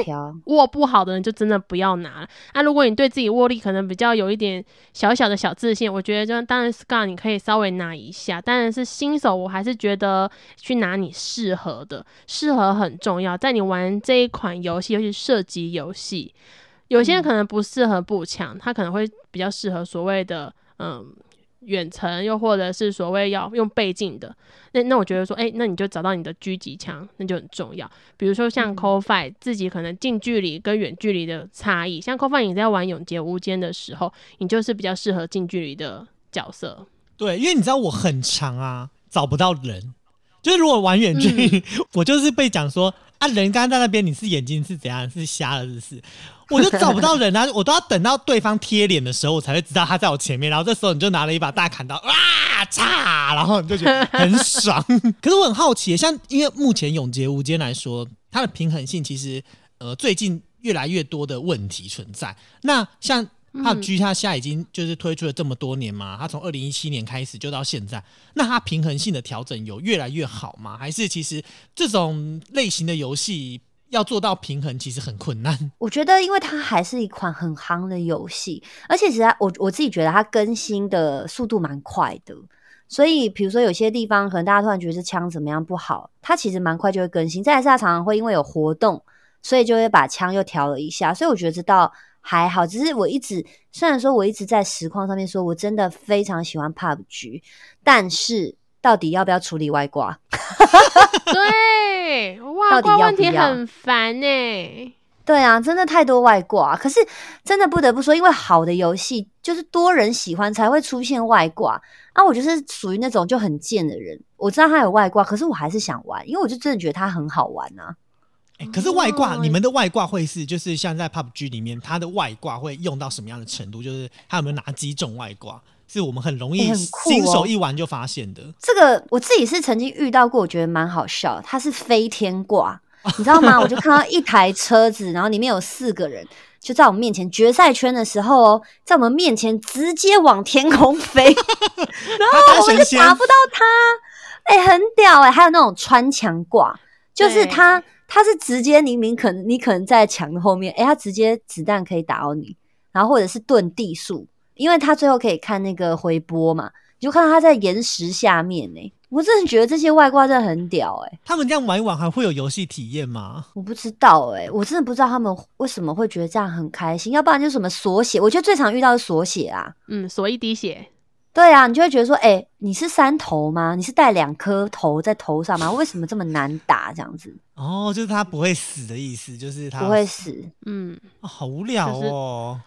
握不好的人就真的不要拿那。啊，如果你对自己握力可能比较有一点小小的小自信，我觉得就当然 Scar 你可以稍微拿一下，当然是新手，我还是觉得去拿你适合的，适合很重要。在你玩这一款游戏，尤其射击游戏，有些人可能不适合步枪，他可能会比较适合所谓的嗯。远程又或者是所谓要用倍镜的，那那我觉得说，哎、那你就找到你的狙击枪，那就很重要。比如说像 c o f i 自己可能近距离跟远距离的差异，像 c o f i 你在玩永劫无间的时候，你就是比较适合近距离的角色。对，因为你知道我很长啊，找不到人。就是如果玩远距 我就是被讲说啊，人刚刚在那边，你是眼睛是怎样，是瞎了，是不是？我就找不到人啊，我都要等到对方贴脸的时候，我才会知道他在我前面。然后这时候你就拿了一把大砍刀，哇嚓，然后你就觉得很爽。可是我很好奇，像因为目前永劫无间来说，它的平衡性其实呃最近越来越多的问题存在。那像它的它现在已经就是推出了这么多年嘛，它从二零一七年开始就到现在，那它平衡性的调整有越来越好吗？还是其实这种类型的游戏要做到平衡其实很困难？我觉得，因为它还是一款很夯的游戏，而且其实在我我自己觉得它更新的速度蛮快的。所以，比如说有些地方可能大家突然觉得这枪怎么样不好，它其实蛮快就会更新。再来是它常常会因为有活动，所以就会把枪又调了一下。所以我觉得这倒还好。只是我一直虽然说我一直在实况上面说我真的非常喜欢 PUBG，但是到底要不要处理外挂？对，哇，到底挂问题很烦呢、对啊，真的太多外挂。可是真的不得不说，因为好的游戏就是多人喜欢才会出现外挂。啊，我就是属于那种就很贱的人。我知道他有外挂，可是我还是想玩，因为我就真的觉得它很好玩啊。哎、可是外挂，哦你们的外挂会是就是像在 PUBG 里面，它的外挂会用到什么样的程度？就是它有没有哪几种外挂是我们很容易新手一玩就发现的？这个我自己是曾经遇到过，我觉得蛮好笑。它是飞天挂，你知道吗？我就看到一台车子，然后里面有四个人，就在我们面前决赛圈的时候哦，在我们面前直接往天空飞，然他后我们就打不到他，哎、很屌哎、还有那种穿墙挂，就是对他他是直接明明可能你可能在墙的后面，哎、他直接子弹可以打到你，然后或者是遁地术，因为他最后可以看那个回波嘛，你就看到他在岩石下面呢、我真的觉得这些外挂真的很屌哎、他们这样玩一玩还会有游戏体验吗？我不知道哎、我真的不知道他们为什么会觉得这样很开心，要不然就是什么锁血，我觉得最常遇到的是锁血啊。嗯，锁一滴血，对啊，你就会觉得说，哎、你是三头吗？你是带两颗头在头上吗？为什么这么难打？这样子哦，就是他不会死的意思，就是他不会死。嗯，哦好无聊就是哦。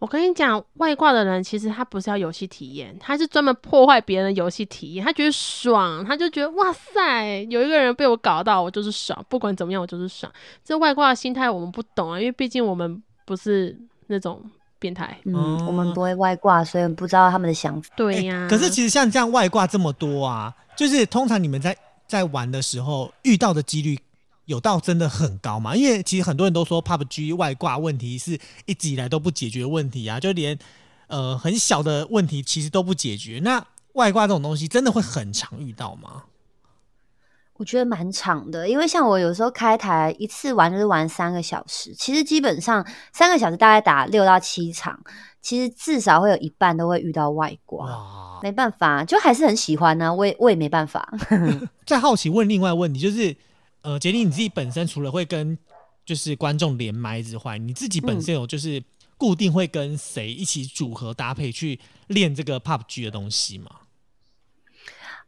我跟你讲，外挂的人其实他不是要游戏体验，他是专门破坏别人的游戏体验。他觉得爽，他就觉得哇塞，有一个人被我搞到，我就是爽，不管怎么样，我就是爽。这外挂的心态我们不懂啊，因为毕竟我们不是那种变态。嗯，哦我们不会外挂，所以不知道他们的想法。对呀、可是其实像这样外挂这么多啊，就是通常你们在在玩的时候遇到的几率有到真的很高吗？因为其实很多人都说 PUBG 外挂问题是一直以来都不解决问题啊，就连呃很小的问题其实都不解决。那外挂这种东西真的会很常遇到吗？我觉得蛮长的，因为像我有时候开台一次玩就是玩三个小时，其实基本上三个小时大概打六到七场，其实至少会有一半都会遇到外挂。哇！没办法，就还是很喜欢呢、我也我也没办法。再好奇问另外问题，就是呃，杰尼你自己本身除了会跟就是观众连麦之外，你自己本身有就是固定会跟谁一起组合搭配去练这个 PUBG 的东西吗？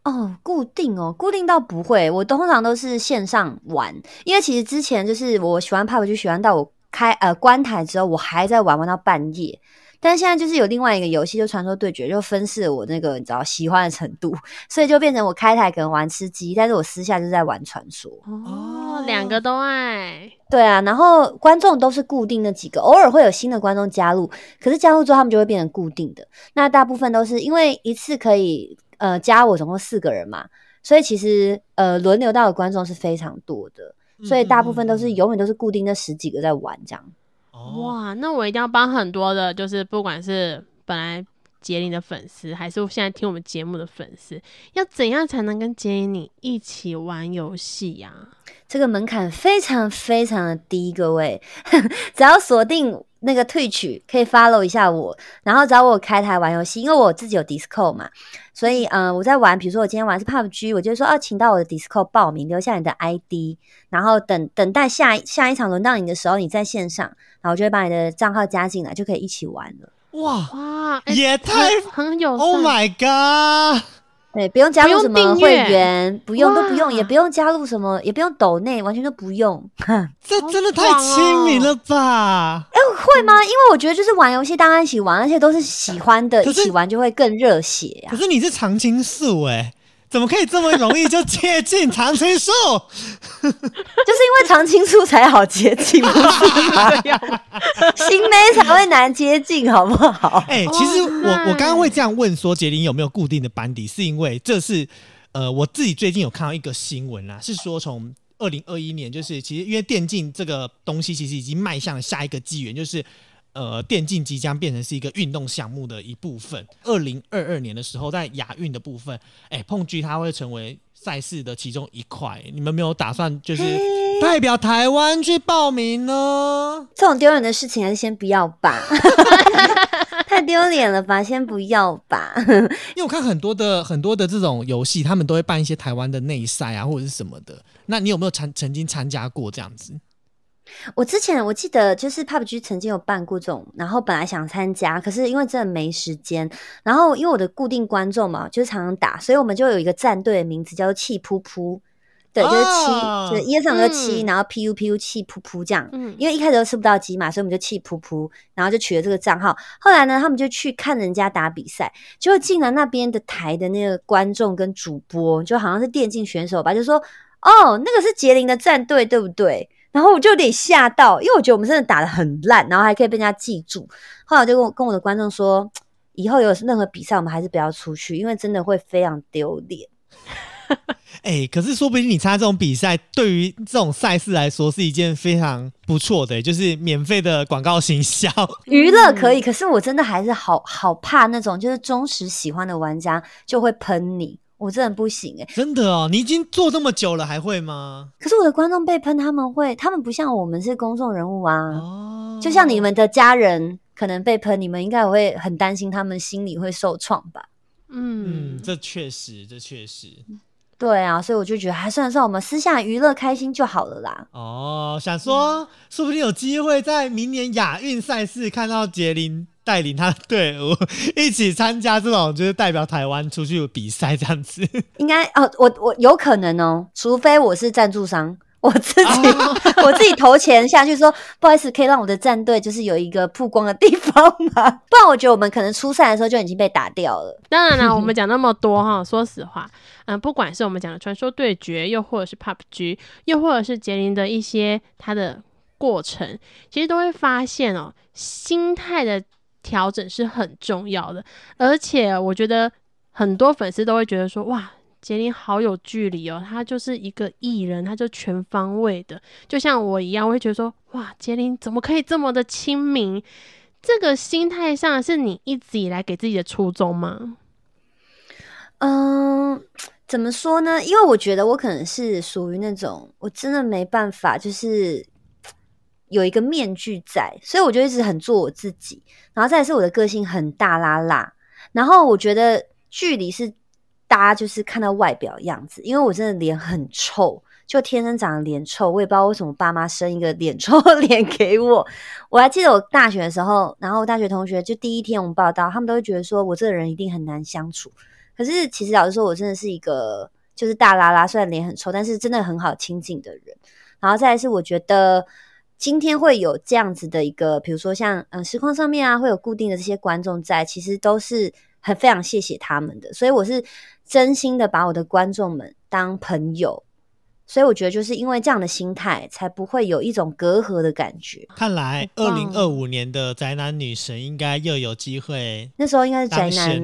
哦，固定哦，固定倒不会，我通常都是线上玩，因为其实之前就是我喜欢 PUBG，喜欢到我开呃关台之后，我还在玩玩到半夜。但是现在就是有另外一个游戏，就传说对决，就分饰了我那个你知道喜欢的程度，所以就变成我开台可能玩吃鸡，但是我私下就在玩传说。哦，两个都爱，对啊，然后观众都是固定的几个，偶尔会有新的观众加入，可是加入之后他们就会变成固定的。那大部分都是因为一次可以呃加我总共四个人嘛，所以其实呃轮流到的观众是非常多的，所以大部分都是嗯永远都是固定那十几个在玩这样。哦，哇，那我一定要帮很多的，就是不管是本来杰林的粉丝，还是现在听我们节目的粉丝，要怎样才能跟杰林你一起玩游戏呀？这个门槛非常非常的低，各位 只要锁定那个退取，可以 follow 一下我，然后找我开台玩游戏，因为我自己有 Discord 嘛，所以嗯、呃我在玩，比如说我今天玩的是 PUBG，我就说哦，请到我的 Discord 报名，留下你的 ID，然后等等待下下一场轮到你的时候，你在线上，然后我就会把你的账号加进来，就可以一起玩了。哇哇，哎也太很很友，Oh my god！对，不用加入什么会员，不用都不用，也不用加入什么，也不用抖内，完全都不用。这真的太爽亲民哦了吧？会吗？因为我觉得就是玩游戏，大家一起玩，而且都是喜欢的，一起玩就会更热血呀、可是你是常青树哎、怎么可以这么容易就接近常青树？就是因为常青树才好接近，不是吗？新妹才会难接近，好不好？哎、其实我我刚刚会这样问说杰林有没有固定的班底，是因为这是呃我自己最近有看到一个新闻啦，是说从二零二一年，就是其实因为电竞这个东西其实已经迈向了下一个纪元，就是。呃，电竞即将变成是一个运动项目的一部分。二零二二年的时候，在亚运的部分，哎、碰狙它会成为赛事的其中一块。你们没有打算就是代表台湾去报名呢？这种丢人的事情还是先不要吧，太丢脸了吧，先不要吧。因为我看很多的很多的这种游戏，他们都会办一些台湾的内赛啊，或者是什么的。那你有没有参曾经参加过这样子？我之前我记得就是 PUBG 曾经有办过这种，然后本来想参加，可是因为真的没时间，然后因为我的固定观众嘛，就是常常打，所以我们就有一个战队的名字叫做气噗噗，对，就是七，哦就是一二三个气，嗯然后 PU PU 气噗噗这样。嗯，因为一开始都吃不到鸡嘛，所以我们就气噗噗，然后就取了这个账号。后来呢，他们就去看人家打比赛，结果竟然那边的台的那个观众跟主播，就好像是电竞选手吧，就说：“哦，那个是杰林的战队，对不对？”然后我就有点吓到，因为我觉得我们真的打的很烂，然后还可以被人家记住。后来我就跟我跟我的观众说，以后有任何比赛，我们还是不要出去，因为真的会非常丢脸。哎、可是说不定你参加这种比赛，对于这种赛事来说是一件非常不错的，就是免费的广告行销。娱乐可以，可是我真的还是好好怕那种就是忠实喜欢的玩家就会喷你，我真的不行哎、真的哦，你已经做这么久了，还会吗？可是我的观众被喷，他们会，他们不像我们是公众人物啊，哦，就像你们的家人可能被喷，你们应该也会很担心他们心里会受创吧？嗯嗯，这确实，这确实。对啊，所以我就觉得还算算我们私下娱乐开心就好了啦。哦，想说，说不定有机会在明年亚运赛事看到杰林带领他的队伍一起参加这种，就是代表台湾出去比赛这样子。应该哦，我我有可能哦，除非我是赞助商，我自己、我自己投钱下去说，不好意思，可以让我的战队就是有一个曝光的地方吗？不然我觉得我们可能初赛的时候就已经被打掉了。当然了，我们讲那么多哈，说实话，嗯、不管是我们讲的传说对决，又或者是 PUBG，又或者是杰林的一些他的过程，其实都会发现哦，心态的调整是很重要的。而且我觉得很多粉丝都会觉得说，哇，杰林好有距离哦，他就是一个艺人，他就全方位的，就像我一样，我会觉得说，哇，杰林怎么可以这么的亲民？这个心态上是你一直以来给自己的初衷吗？嗯，怎么说呢？因为我觉得我可能是属于那种我真的没办法，就是有一个面具在，所以我就一直很做我自己。然后再来是我的个性很大拉拉，然后我觉得距离是大家就是看到外表样子，因为我真的脸很臭。就天生长得脸臭，我也不知道为什么爸妈生一个脸臭的脸给我。我还记得我大学的时候，然后大学同学就第一天我们报道，他们都会觉得说我这个人一定很难相处。可是其实老实说，我真的是一个就是大拉拉，虽然脸很臭，但是真的很好亲近的人。然后再来是我觉得今天会有这样子的一个，比如说像嗯实况上面啊，会有固定的这些观众在，其实都是很非常谢谢他们的。所以我是真心的把我的观众们当朋友。所以我觉得就是因为这样的心态，才不会有一种隔阂的感觉。看来二零二五年的宅男女神应该又有机会那时候应该是宅男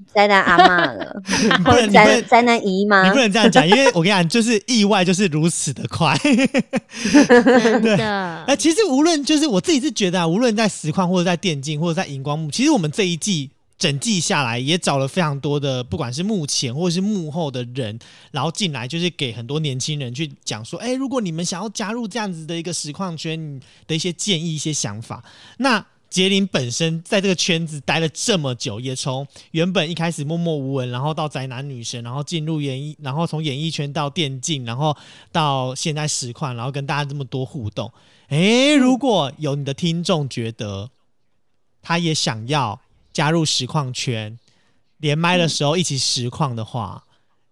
了。宅男阿嬷了，不或者能你不能宅宅男姨妈你不。能这样讲，因为我跟你讲，就是意外就是如此的快。真的呃，，其实无论就是我自己是觉得啊，无论在实况或者在电竞或者在荧光幕，其实我们这一季整季下来也找了非常多的，不管是幕前或者是幕后的人，然后进来就是给很多年轻人去讲说，哎，如果你们想要加入这样子的一个实况圈你的一些建议、一些想法，那。杰林本身在这个圈子待了这么久，也从原本一开始默默无闻，然后到宅男女神，然后进入演艺，然后从演艺圈到电竞，然后到现在实况，然后跟大家这么多互动。诶，如果有你的听众觉得他也想要加入实况圈，连麦的时候一起实况的话，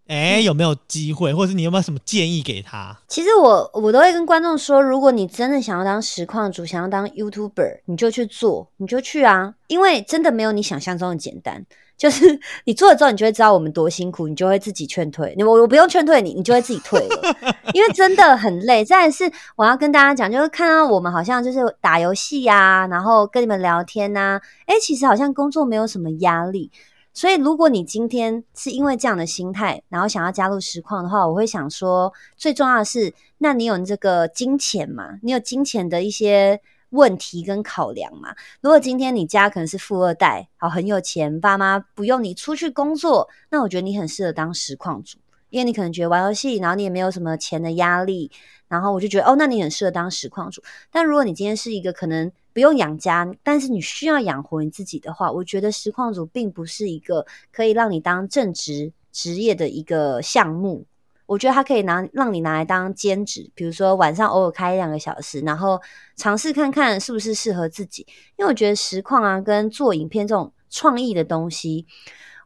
诶，有没有机会，或者是你有没有什么建议给他？其实我我都会跟观众说，如果你真的想要当实况主，想要当 YouTuber，你就去做，你就去啊，因为真的没有你想象中的简单。就是 你做了之后，你就会知道我们多辛苦，你就会自己劝退。你我我不用劝退你，你就会自己退了，因为真的很累。再来是我要跟大家讲，就是看到我们好像就是打游戏呀、然后跟你们聊天呐、诶，其实好像工作没有什么压力。所以，如果你今天是因为这样的心态，然后想要加入实况的话，我会想说，最重要的是，那你有这个金钱嘛？你有金钱的一些问题跟考量嘛？如果今天你家可能是富二代，好很有钱，爸妈不用你出去工作，那我觉得你很适合当实况主，因为你可能觉得玩游戏，然后你也没有什么钱的压力，然后我就觉得哦，那你很适合当实况主。但如果你今天是一个可能不用养家，但是你需要养活你自己的话，我觉得实况组并不是一个可以让你当正职职业的一个项目。我觉得它可以拿让你拿来当兼职，比如说晚上偶尔开一两个小时，然后尝试看看是不是适合自己。因为我觉得实况啊，跟做影片这种创意的东西，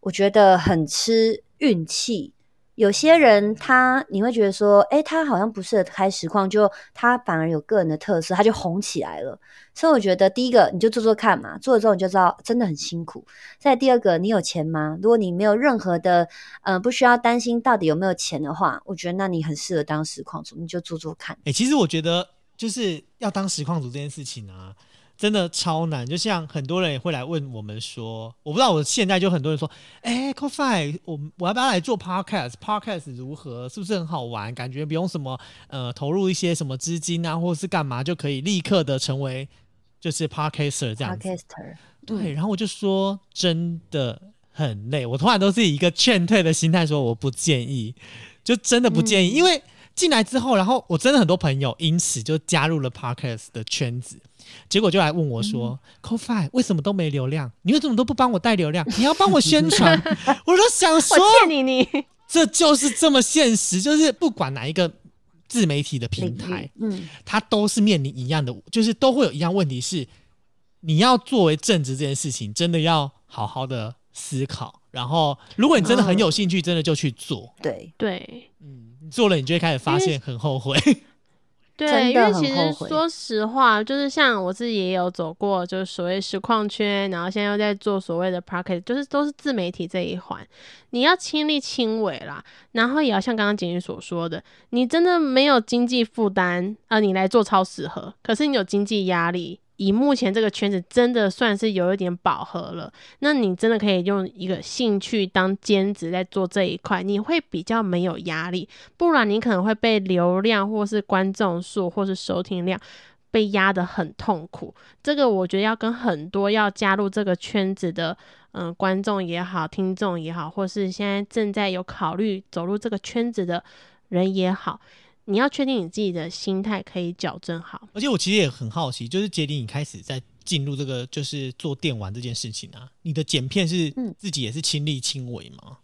我觉得很吃运气。有些人他你会觉得说，诶，他好像不适合开实况，就他反而有个人的特色，他就红起来了。所以我觉得第一个你就做做看嘛，做了之后你就知道真的很辛苦。再第二个，你有钱吗？如果你没有任何的，呃，不需要担心到底有没有钱的话，我觉得那你很适合当实况主，你就做做看。诶，其实我觉得就是要当实况组这件事情啊，真的超难。就像很多人也会来问我们说，我不知道我现在就很多人说，哎 c o f i 我我要不要来做 podcast？podcast 如何？是不是很好玩？感觉不用什么呃投入一些什么资金啊，或者是干嘛就可以立刻的成为就是 podcaster 这样子。Podcaster，对，然后我就说真的很累，我通常都是以一个劝退的心态说我不建议，就真的不建议，因为进来之后，然后我真的很多朋友因此就加入了 podcast 的圈子，结果就来问我说、c o f i 为什么都没流量？你为什么都不帮我带流量？你要帮我宣传？我都想说我，欠你你，这就是这么现实，就是不管哪一个自媒体的平台，，嗯，它都是面临一样的，就是都会有一样问题是，你要作为正职这件事情，真的要好好的思考。然后，如果你真的很有兴趣，真的就去做。对，对嗯，你做了，你就会开始发现很后悔。对，因为其实说实话，就是像我自己也有走过，就是所谓实况圈，然后现在又在做所谓的 p o c k e t 就是都是自媒体这一环，你要亲力亲为啦，然后也要像刚刚景宇所说的，你真的没有经济负担啊、呃你来做超适合，可是你有经济压力。以目前这个圈子，真的算是有一点饱和了。那你真的可以用一个兴趣当兼职在做这一块，你会比较没有压力。不然你可能会被流量或是观众数或是收听量被压得很痛苦。这个我觉得要跟很多要加入这个圈子的嗯、观众也好、听众也好，或是现在正在有考虑走入这个圈子的人也好，你要确定你自己的心态可以矫正好。而且我其实也很好奇，就是杰林，你开始在进入这个就是做电玩这件事情啊，你的剪片是嗯自己也是亲力亲为吗？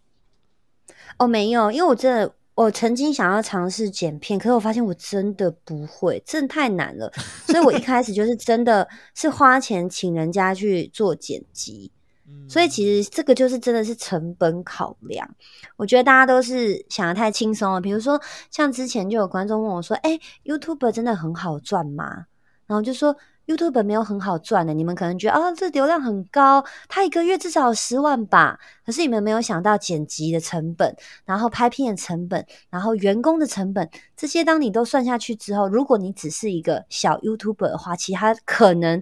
哦，没有，因为我真的，我曾经想要尝试剪片，可是我发现我真的不会，真的太难了，所以我一开始就是真的是花钱请人家去做剪辑，嗯所以其实这个就是真的是成本考量。我觉得大家都是想的太轻松了，比如说像之前就有观众问我说：“哎、y o u t u b e 真的很好赚吗？”然后就说。YouTube 没有很好赚的，你们可能觉得啊，这流量很高，他一个月至少有十万吧。可是你们没有想到剪辑的成本，然后拍片的成本，然后员工的成本，这些当你都算下去之后，如果你只是一个小 YouTuber 的话，其实他可能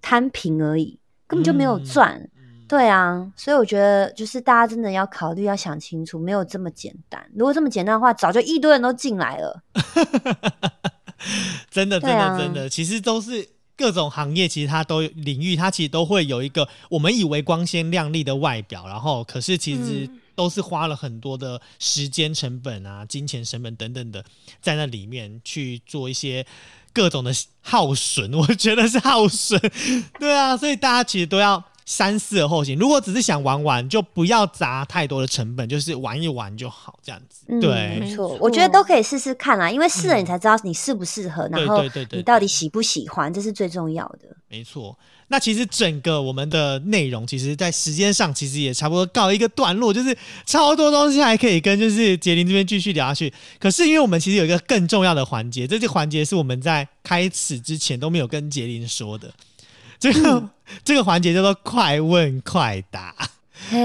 摊平而已，根本就没有嗯赚。嗯对啊，所以我觉得就是大家真的要考虑，要想清楚，没有这么简单。如果这么简单的话，早就一堆人都进来了。真的，真的，啊真的，其实都是各种行业，其实它都有领域，它其实都会有一个我们以为光鲜亮丽的外表，然后可是其实嗯都是花了很多的时间成本啊、金钱成本等等的，在那里面去做一些各种的耗损，我觉得是耗损。对啊，所以大家其实都要。三思而后行。如果只是想玩玩，就不要砸太多的成本，就是玩一玩就好，这样子。嗯，对没错，我觉得都可以试试看啦，因为试了你才知道你适不适合，对然后你到底喜不喜欢，这是最重要的。没错，那其实整个我们的内容，其实在时间上其实也差不多告一个段落，就是超多东西还可以跟就是杰林这边继续聊下去。可是因为我们其实有一个更重要的环节，这个环节是我们在开始之前都没有跟杰林说的，这个、这个环节叫做快问快答。嘿，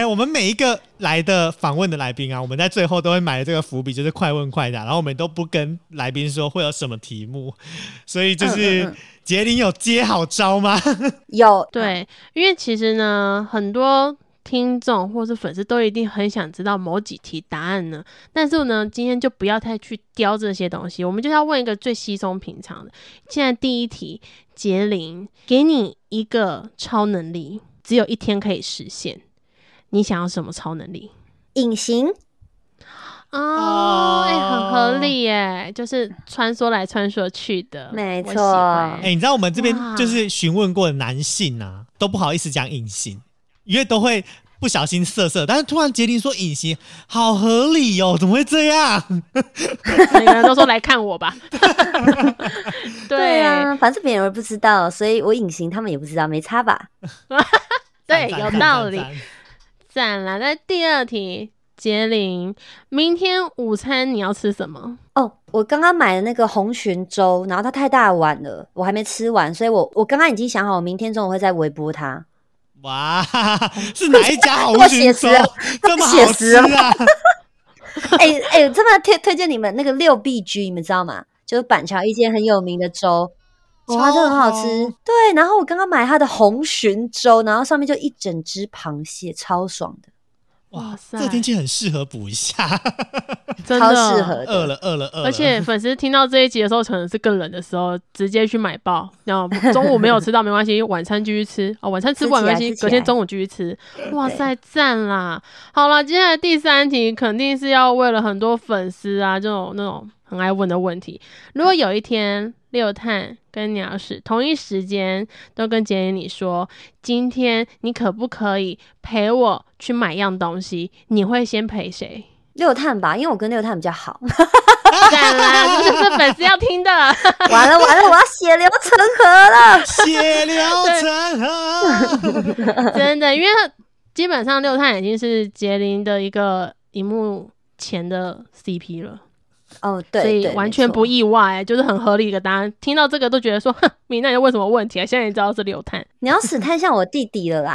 哎、我们每一个来的访问的来宾啊，我们在最后都会埋这个伏笔，就是快问快答，然后我们都不跟来宾说会有什么题目，所以就嗯是嗯。杰林有接好招吗？有。对，因为其实呢，很多听众或是粉丝都一定很想知道某几题答案呢。但是呢，今天就不要太去雕这些东西，我们就要问一个最稀松平常的。现在第一题，杰林，给你一个超能力，只有一天可以实现，你想要什么超能力？隐形，哦，哎、很哦合理耶，就是穿梭来穿梭去的，没错欢哎、你知道我们这边就是询问过的男性啊，都不好意思讲隐形，因为都会不小心色色，但是突然杰林说隐形，好合理哦，怎么会这样？每个人都说来看我吧。对啊，反正别人也不知道，所以我隐形，他们也不知道，没差吧？对，有道理。赞赞赞啦！那第二题，杰林，明天午餐你要吃什么？哦，我刚刚买的那个红鲟粥，然后它太大碗了，我还没吃完，所以我我刚刚已经想好，我明天中午会再微波它。哇，是哪一家红 这么写实啊写实啊？哎哎，真的推推荐你们那个六必居，你们知道吗？就是板桥一间很有名的粥。哇，超它真的很好吃好。对，然后我刚刚买它的红鲟粥，然后上面就一整只螃蟹，超爽的，哇哇，塞这个天气很适合补一下，真的适合。饿了饿了饿了，而且粉丝听到这一集的时候，可能是更冷的时候，直接去买爆。然后 中午没有吃到没关系，晚餐继续吃哦，晚餐吃不完没关系，隔天中午继续吃。哇塞，赞啦！好了，接下来第三题肯定是要为了很多粉丝啊，这种那种很爱问的问题。如果有一天六探跟鸟屎同一时间都跟杰林你说，今天你可不可以陪我去买样东西？你会先陪谁？六探吧，因为我跟六探比较好。赞啦，这是粉丝要听的。完了完了，我要血流成河了。血流成河。真的，因为基本上六探已经是杰林的一个荧幕前的 CP 了，哦，对，所以完全不。意外，就是很合理的答案。听到这个都觉得说，哼，米娜你问什么问题啊？现在你知道是六探你要死太像我弟弟了啦。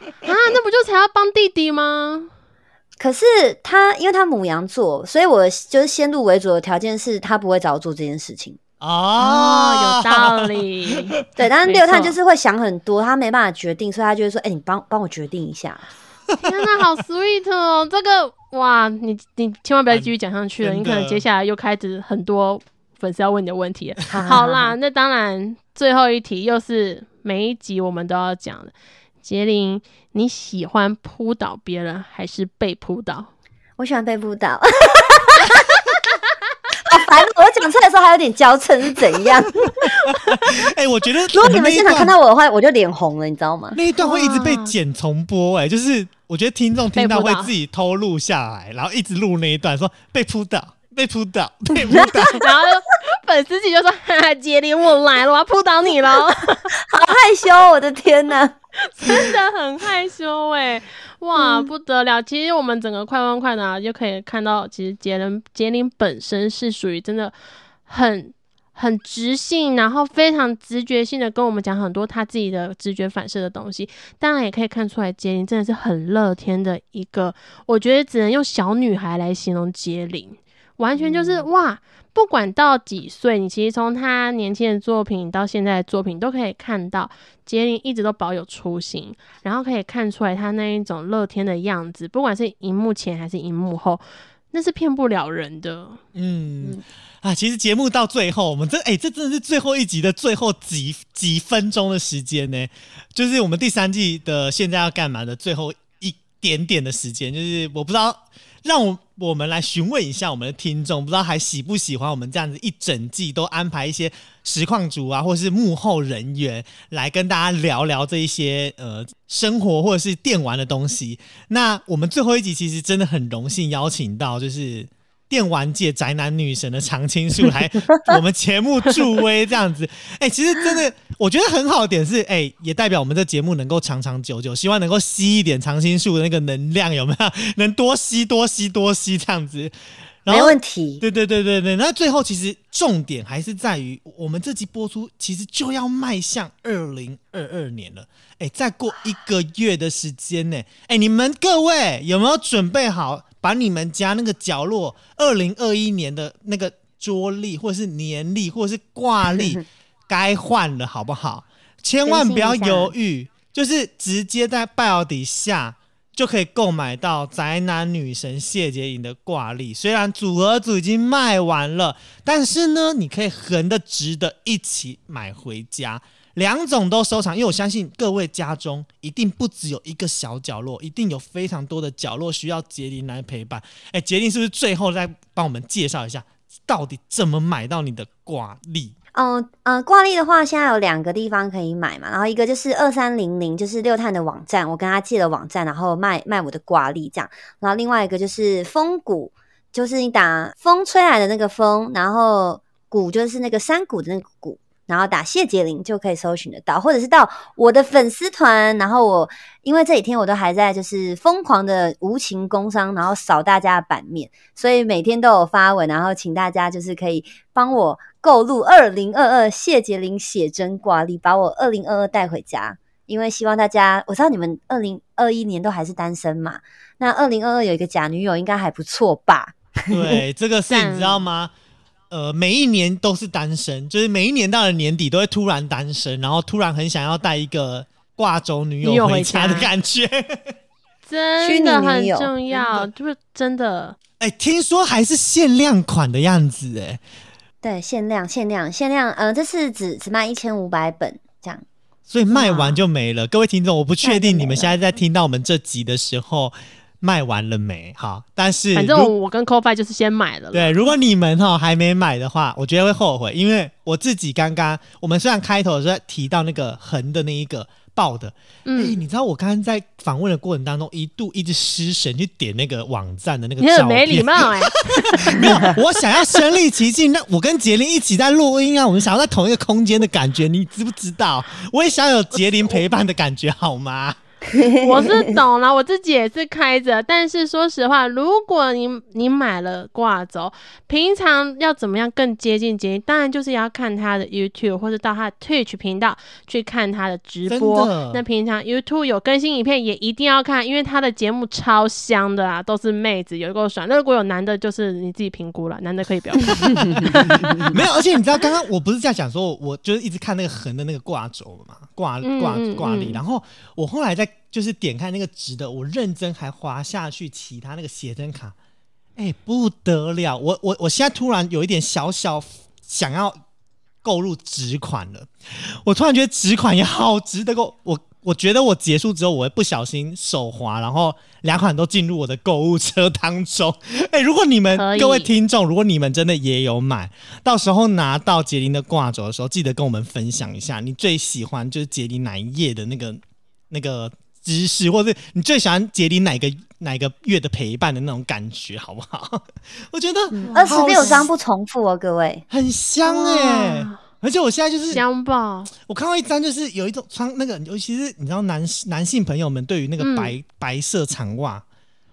啊，那不就才要帮弟弟吗？可是他，因为他母羊座，所以我就是先入为主的条件是他不会找我做这件事情。哦，有道理。对，但是六探就是会想很多，他没办法决定，所以他就会说：“哎、你帮帮我决定一下。天哪，好 sweet 哦！这个哇，你你千万不要继续讲上去了，你可能接下来又开始很多粉丝要问你的问题了。”好好啦，，那当然，最后一题又是每一集我们都要讲的。杰林，你喜欢扑倒别人还是被扑倒？我喜欢被扑倒。好 烦！我讲出来的时候还有点娇嗔，是怎样？哎，我觉得如果你们现场看到我的话，我就脸红了，你知道吗？那一段会一直被剪重播，哎，就是我觉得听众听到会自己偷录下来，然后一直录那一段，说被扑倒，被扑倒，被扑倒。然后粉丝自己就说：“哈哈，杰林，我来了，我要扑倒你了。好害羞，我的天哪！” 真的很害羞哎，哇，嗯不得了！其实我们整个快问快答就可以看到，其实杰林杰林本身是属于真的很很直性，然后非常直觉性的跟我们讲很多他自己的直觉反射的东西。当然也可以看出来，杰林真的是很乐天的一个，我觉得只能用小女孩来形容杰林，完全就是、哇。不管到几岁，你其实从他年轻的作品到现在的作品，都可以看到杰林一直都保有初心，然后可以看出来他那一种乐天的样子，不管是荧幕前还是荧幕后，那是骗不了人的。嗯啊，其实节目到最后，我们这哎、这真的是最后一集的最后几几分钟的时间呢，就是我们第三季的现在要干嘛的最后一点点的时间，就是我不知道，让我我们来询问一下我们的听众，不知道还喜不喜欢我们这样子一整季都安排一些实况组啊，或是幕后人员来跟大家聊聊这一些呃生活或者是电玩的东西。那我们最后一集其实真的很荣幸邀请到就是。电玩界宅男女神的常青树来我们节目助威这样子，哎、其实真的我觉得很好的点是，哎、也代表我们这节目能够长长久久，希望能够吸一点常青树的那个能量，有没有？能多吸多吸多吸这样子，然没后问题。对对对对对，那最后其实重点还是在于，我们这集播出其实就要迈向二零二二年了。哎，再过一个月的时间呢，哎，你们各位有没有准备好，把你们家那个角落二零二一年的那个桌历，或者是年历，或者是挂历，该换了，好不好？千万不要犹豫，就是直接在 bio 底下就可以购买到宅男女神谢洁莹的挂历。虽然组合组已经卖完了，但是呢，你可以横的直的一起买回家，两种都收藏。因为我相信各位家中一定不只有一个小角落，一定有非常多的角落需要杰林来陪伴。哎，杰林是不是最后再帮我们介绍一下，到底怎么买到你的挂历？嗯呃，挂历的话，现在有两个地方可以买嘛，然后一个就是二三零零，就是六探的网站，我跟他借了网站，然后卖卖我的挂历这样，然后另外一个就是风谷，就是你打风吹来的那个风，然后谷就是那个山谷的那个谷。然后打谢杰林就可以搜寻得到，或者是到我的粉丝团。然后我因为这几天我都还在就是疯狂的无情工商，然后扫大家的版面，所以每天都有发文，然后请大家就是可以帮我购入二零二二谢杰林写真挂历，把我二零二二带回家。因为希望大家，我知道你们二零二一年都还是单身嘛，那二零二二有一个假女友应该还不错吧？对，这个是你知道吗？呃，每一年都是单身，就是每一年到了年底都会突然单身，然后突然很想要带一个挂轴女女友回家的感觉。真的很重要，就是真的。哎、听说还是限量款的样子，哎，对，限量限量限量，呃，这次只只卖一千五百本这样。所以卖完就没了。各位听众，我不确定你们现在在听到我们这集的时候卖完了没？好，但是反正我跟 CoFi 就是先买了啦。对，如果你们哈还没买的话，我觉得会后悔，因为我自己刚刚我们虽然开头的时候提到那个横的那一个爆的，哎、嗯，你知道我刚刚在访问的过程当中，一度一直失神去点那个网站的那个你照片，很没礼貌哎、没有，我想要身临其境，那我跟杰林一起在录音啊，我们想要在同一个空间的感觉，你知不知道？我也想有杰林陪伴的感觉，好吗？我是懂了，我自己也是开着，但是说实话，如果你你买了挂轴，平常要怎么样更接近节目？当然就是要看他的 YouTube 或者到他的 Twitch 频道去看他的直播。那平常 YouTube 有更新影片也一定要看，因为他的节目超香的啊，都是妹子，有够爽。那如果有男的，就是你自己评估了，男的可以不要看。没有，而且你知道，刚刚我不是这样讲说，我就是一直看那个横的那个挂轴嘛，挂挂挂历，嗯。然后我后来在就是点开那个直的，我认真还滑下去其他那个写真卡，哎、不得了！我我我现在突然有一点小小想要购入纸款了，我突然觉得纸款也好值得购，我我觉得我结束之后，我会不小心手滑，然后两款都进入我的购物车当中。哎、如果你们各位听众，如果你们真的也有买，到时候拿到杰林的挂轴的时候，记得跟我们分享一下，你最喜欢就是杰林哪一页的那个那个知识，或者是你最喜欢杰林哪个哪个月的陪伴的那种感觉，好不好？我觉得二十六张不重复哦，各位。很香哎、哇而且我现在就是香爆！我看到一张，就是有一种穿那个，尤其是你知道男男性朋友们对于那个嗯白、白色长袜，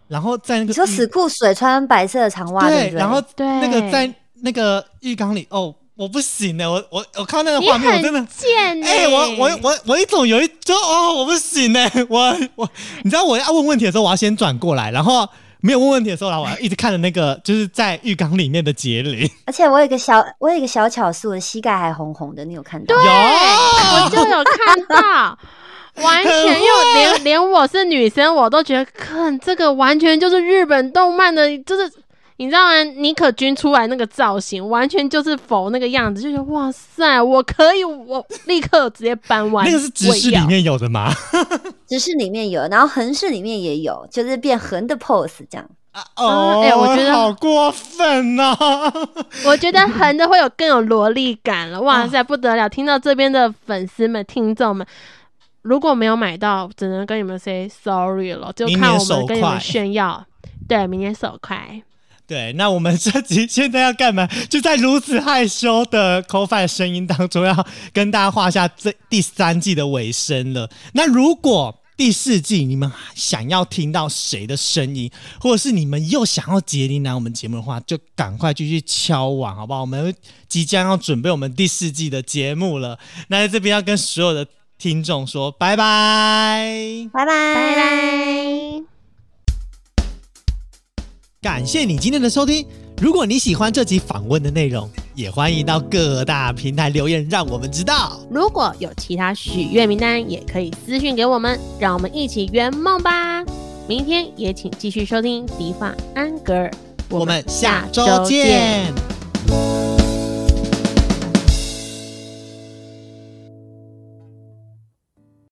然后在那个你说死裤水穿白色的长袜，对？然后对那个在那个浴缸里，哦，我不行呢，我我我看到那个画面，我真的很。贱呢、哎、我我我我一种有一就哦，我不行呢，我我，你知道我要问问题的时候，我要先转过来，然后没有问问题的时候，然后我要一直看着那个就是在浴缸里面的杰林，而且我有一个小，我有一个小巧思，我的膝盖还红红的，你有看到？有，我就有看到，完全因为连 连我是女生，我都觉得，看这个完全就是日本动漫的，就是你知道吗？尼可君出来那个造型，完全就是否那个样子，就觉得哇塞，我可以，我立刻直接搬完。那个是直视里面有的吗？直视里面有，然后横视里面也有，就是变横的 pose 这样。啊哦，哎我觉得好过分哦。我觉得横的会有更有萝莉感了，哇塞，不得了！听到这边的粉丝们、听众们，如果没有买到，只能跟你们 say sorry 了，就看我明年手们跟你们炫耀。对，明年手快。对，那我们这集现在要干嘛？就在如此害羞的 c o f i 声音当中，要跟大家画下这第三季的尾声了。那如果第四季你们想要听到谁的声音，或者是你们又想要杰林来我们节目的话，就赶快继续敲碗，好不好？我们即将要准备我们第四季的节目了。那在这边要跟所有的听众说拜拜。拜拜拜拜。感谢你今天的收听。如果你喜欢这集访问的内容，也欢迎到各大平台留言，让我们知道。如果有其他许愿名单，也可以私讯给我们，让我们一起圆梦吧。明天也请继续收听迪法安格尔，我们下周见。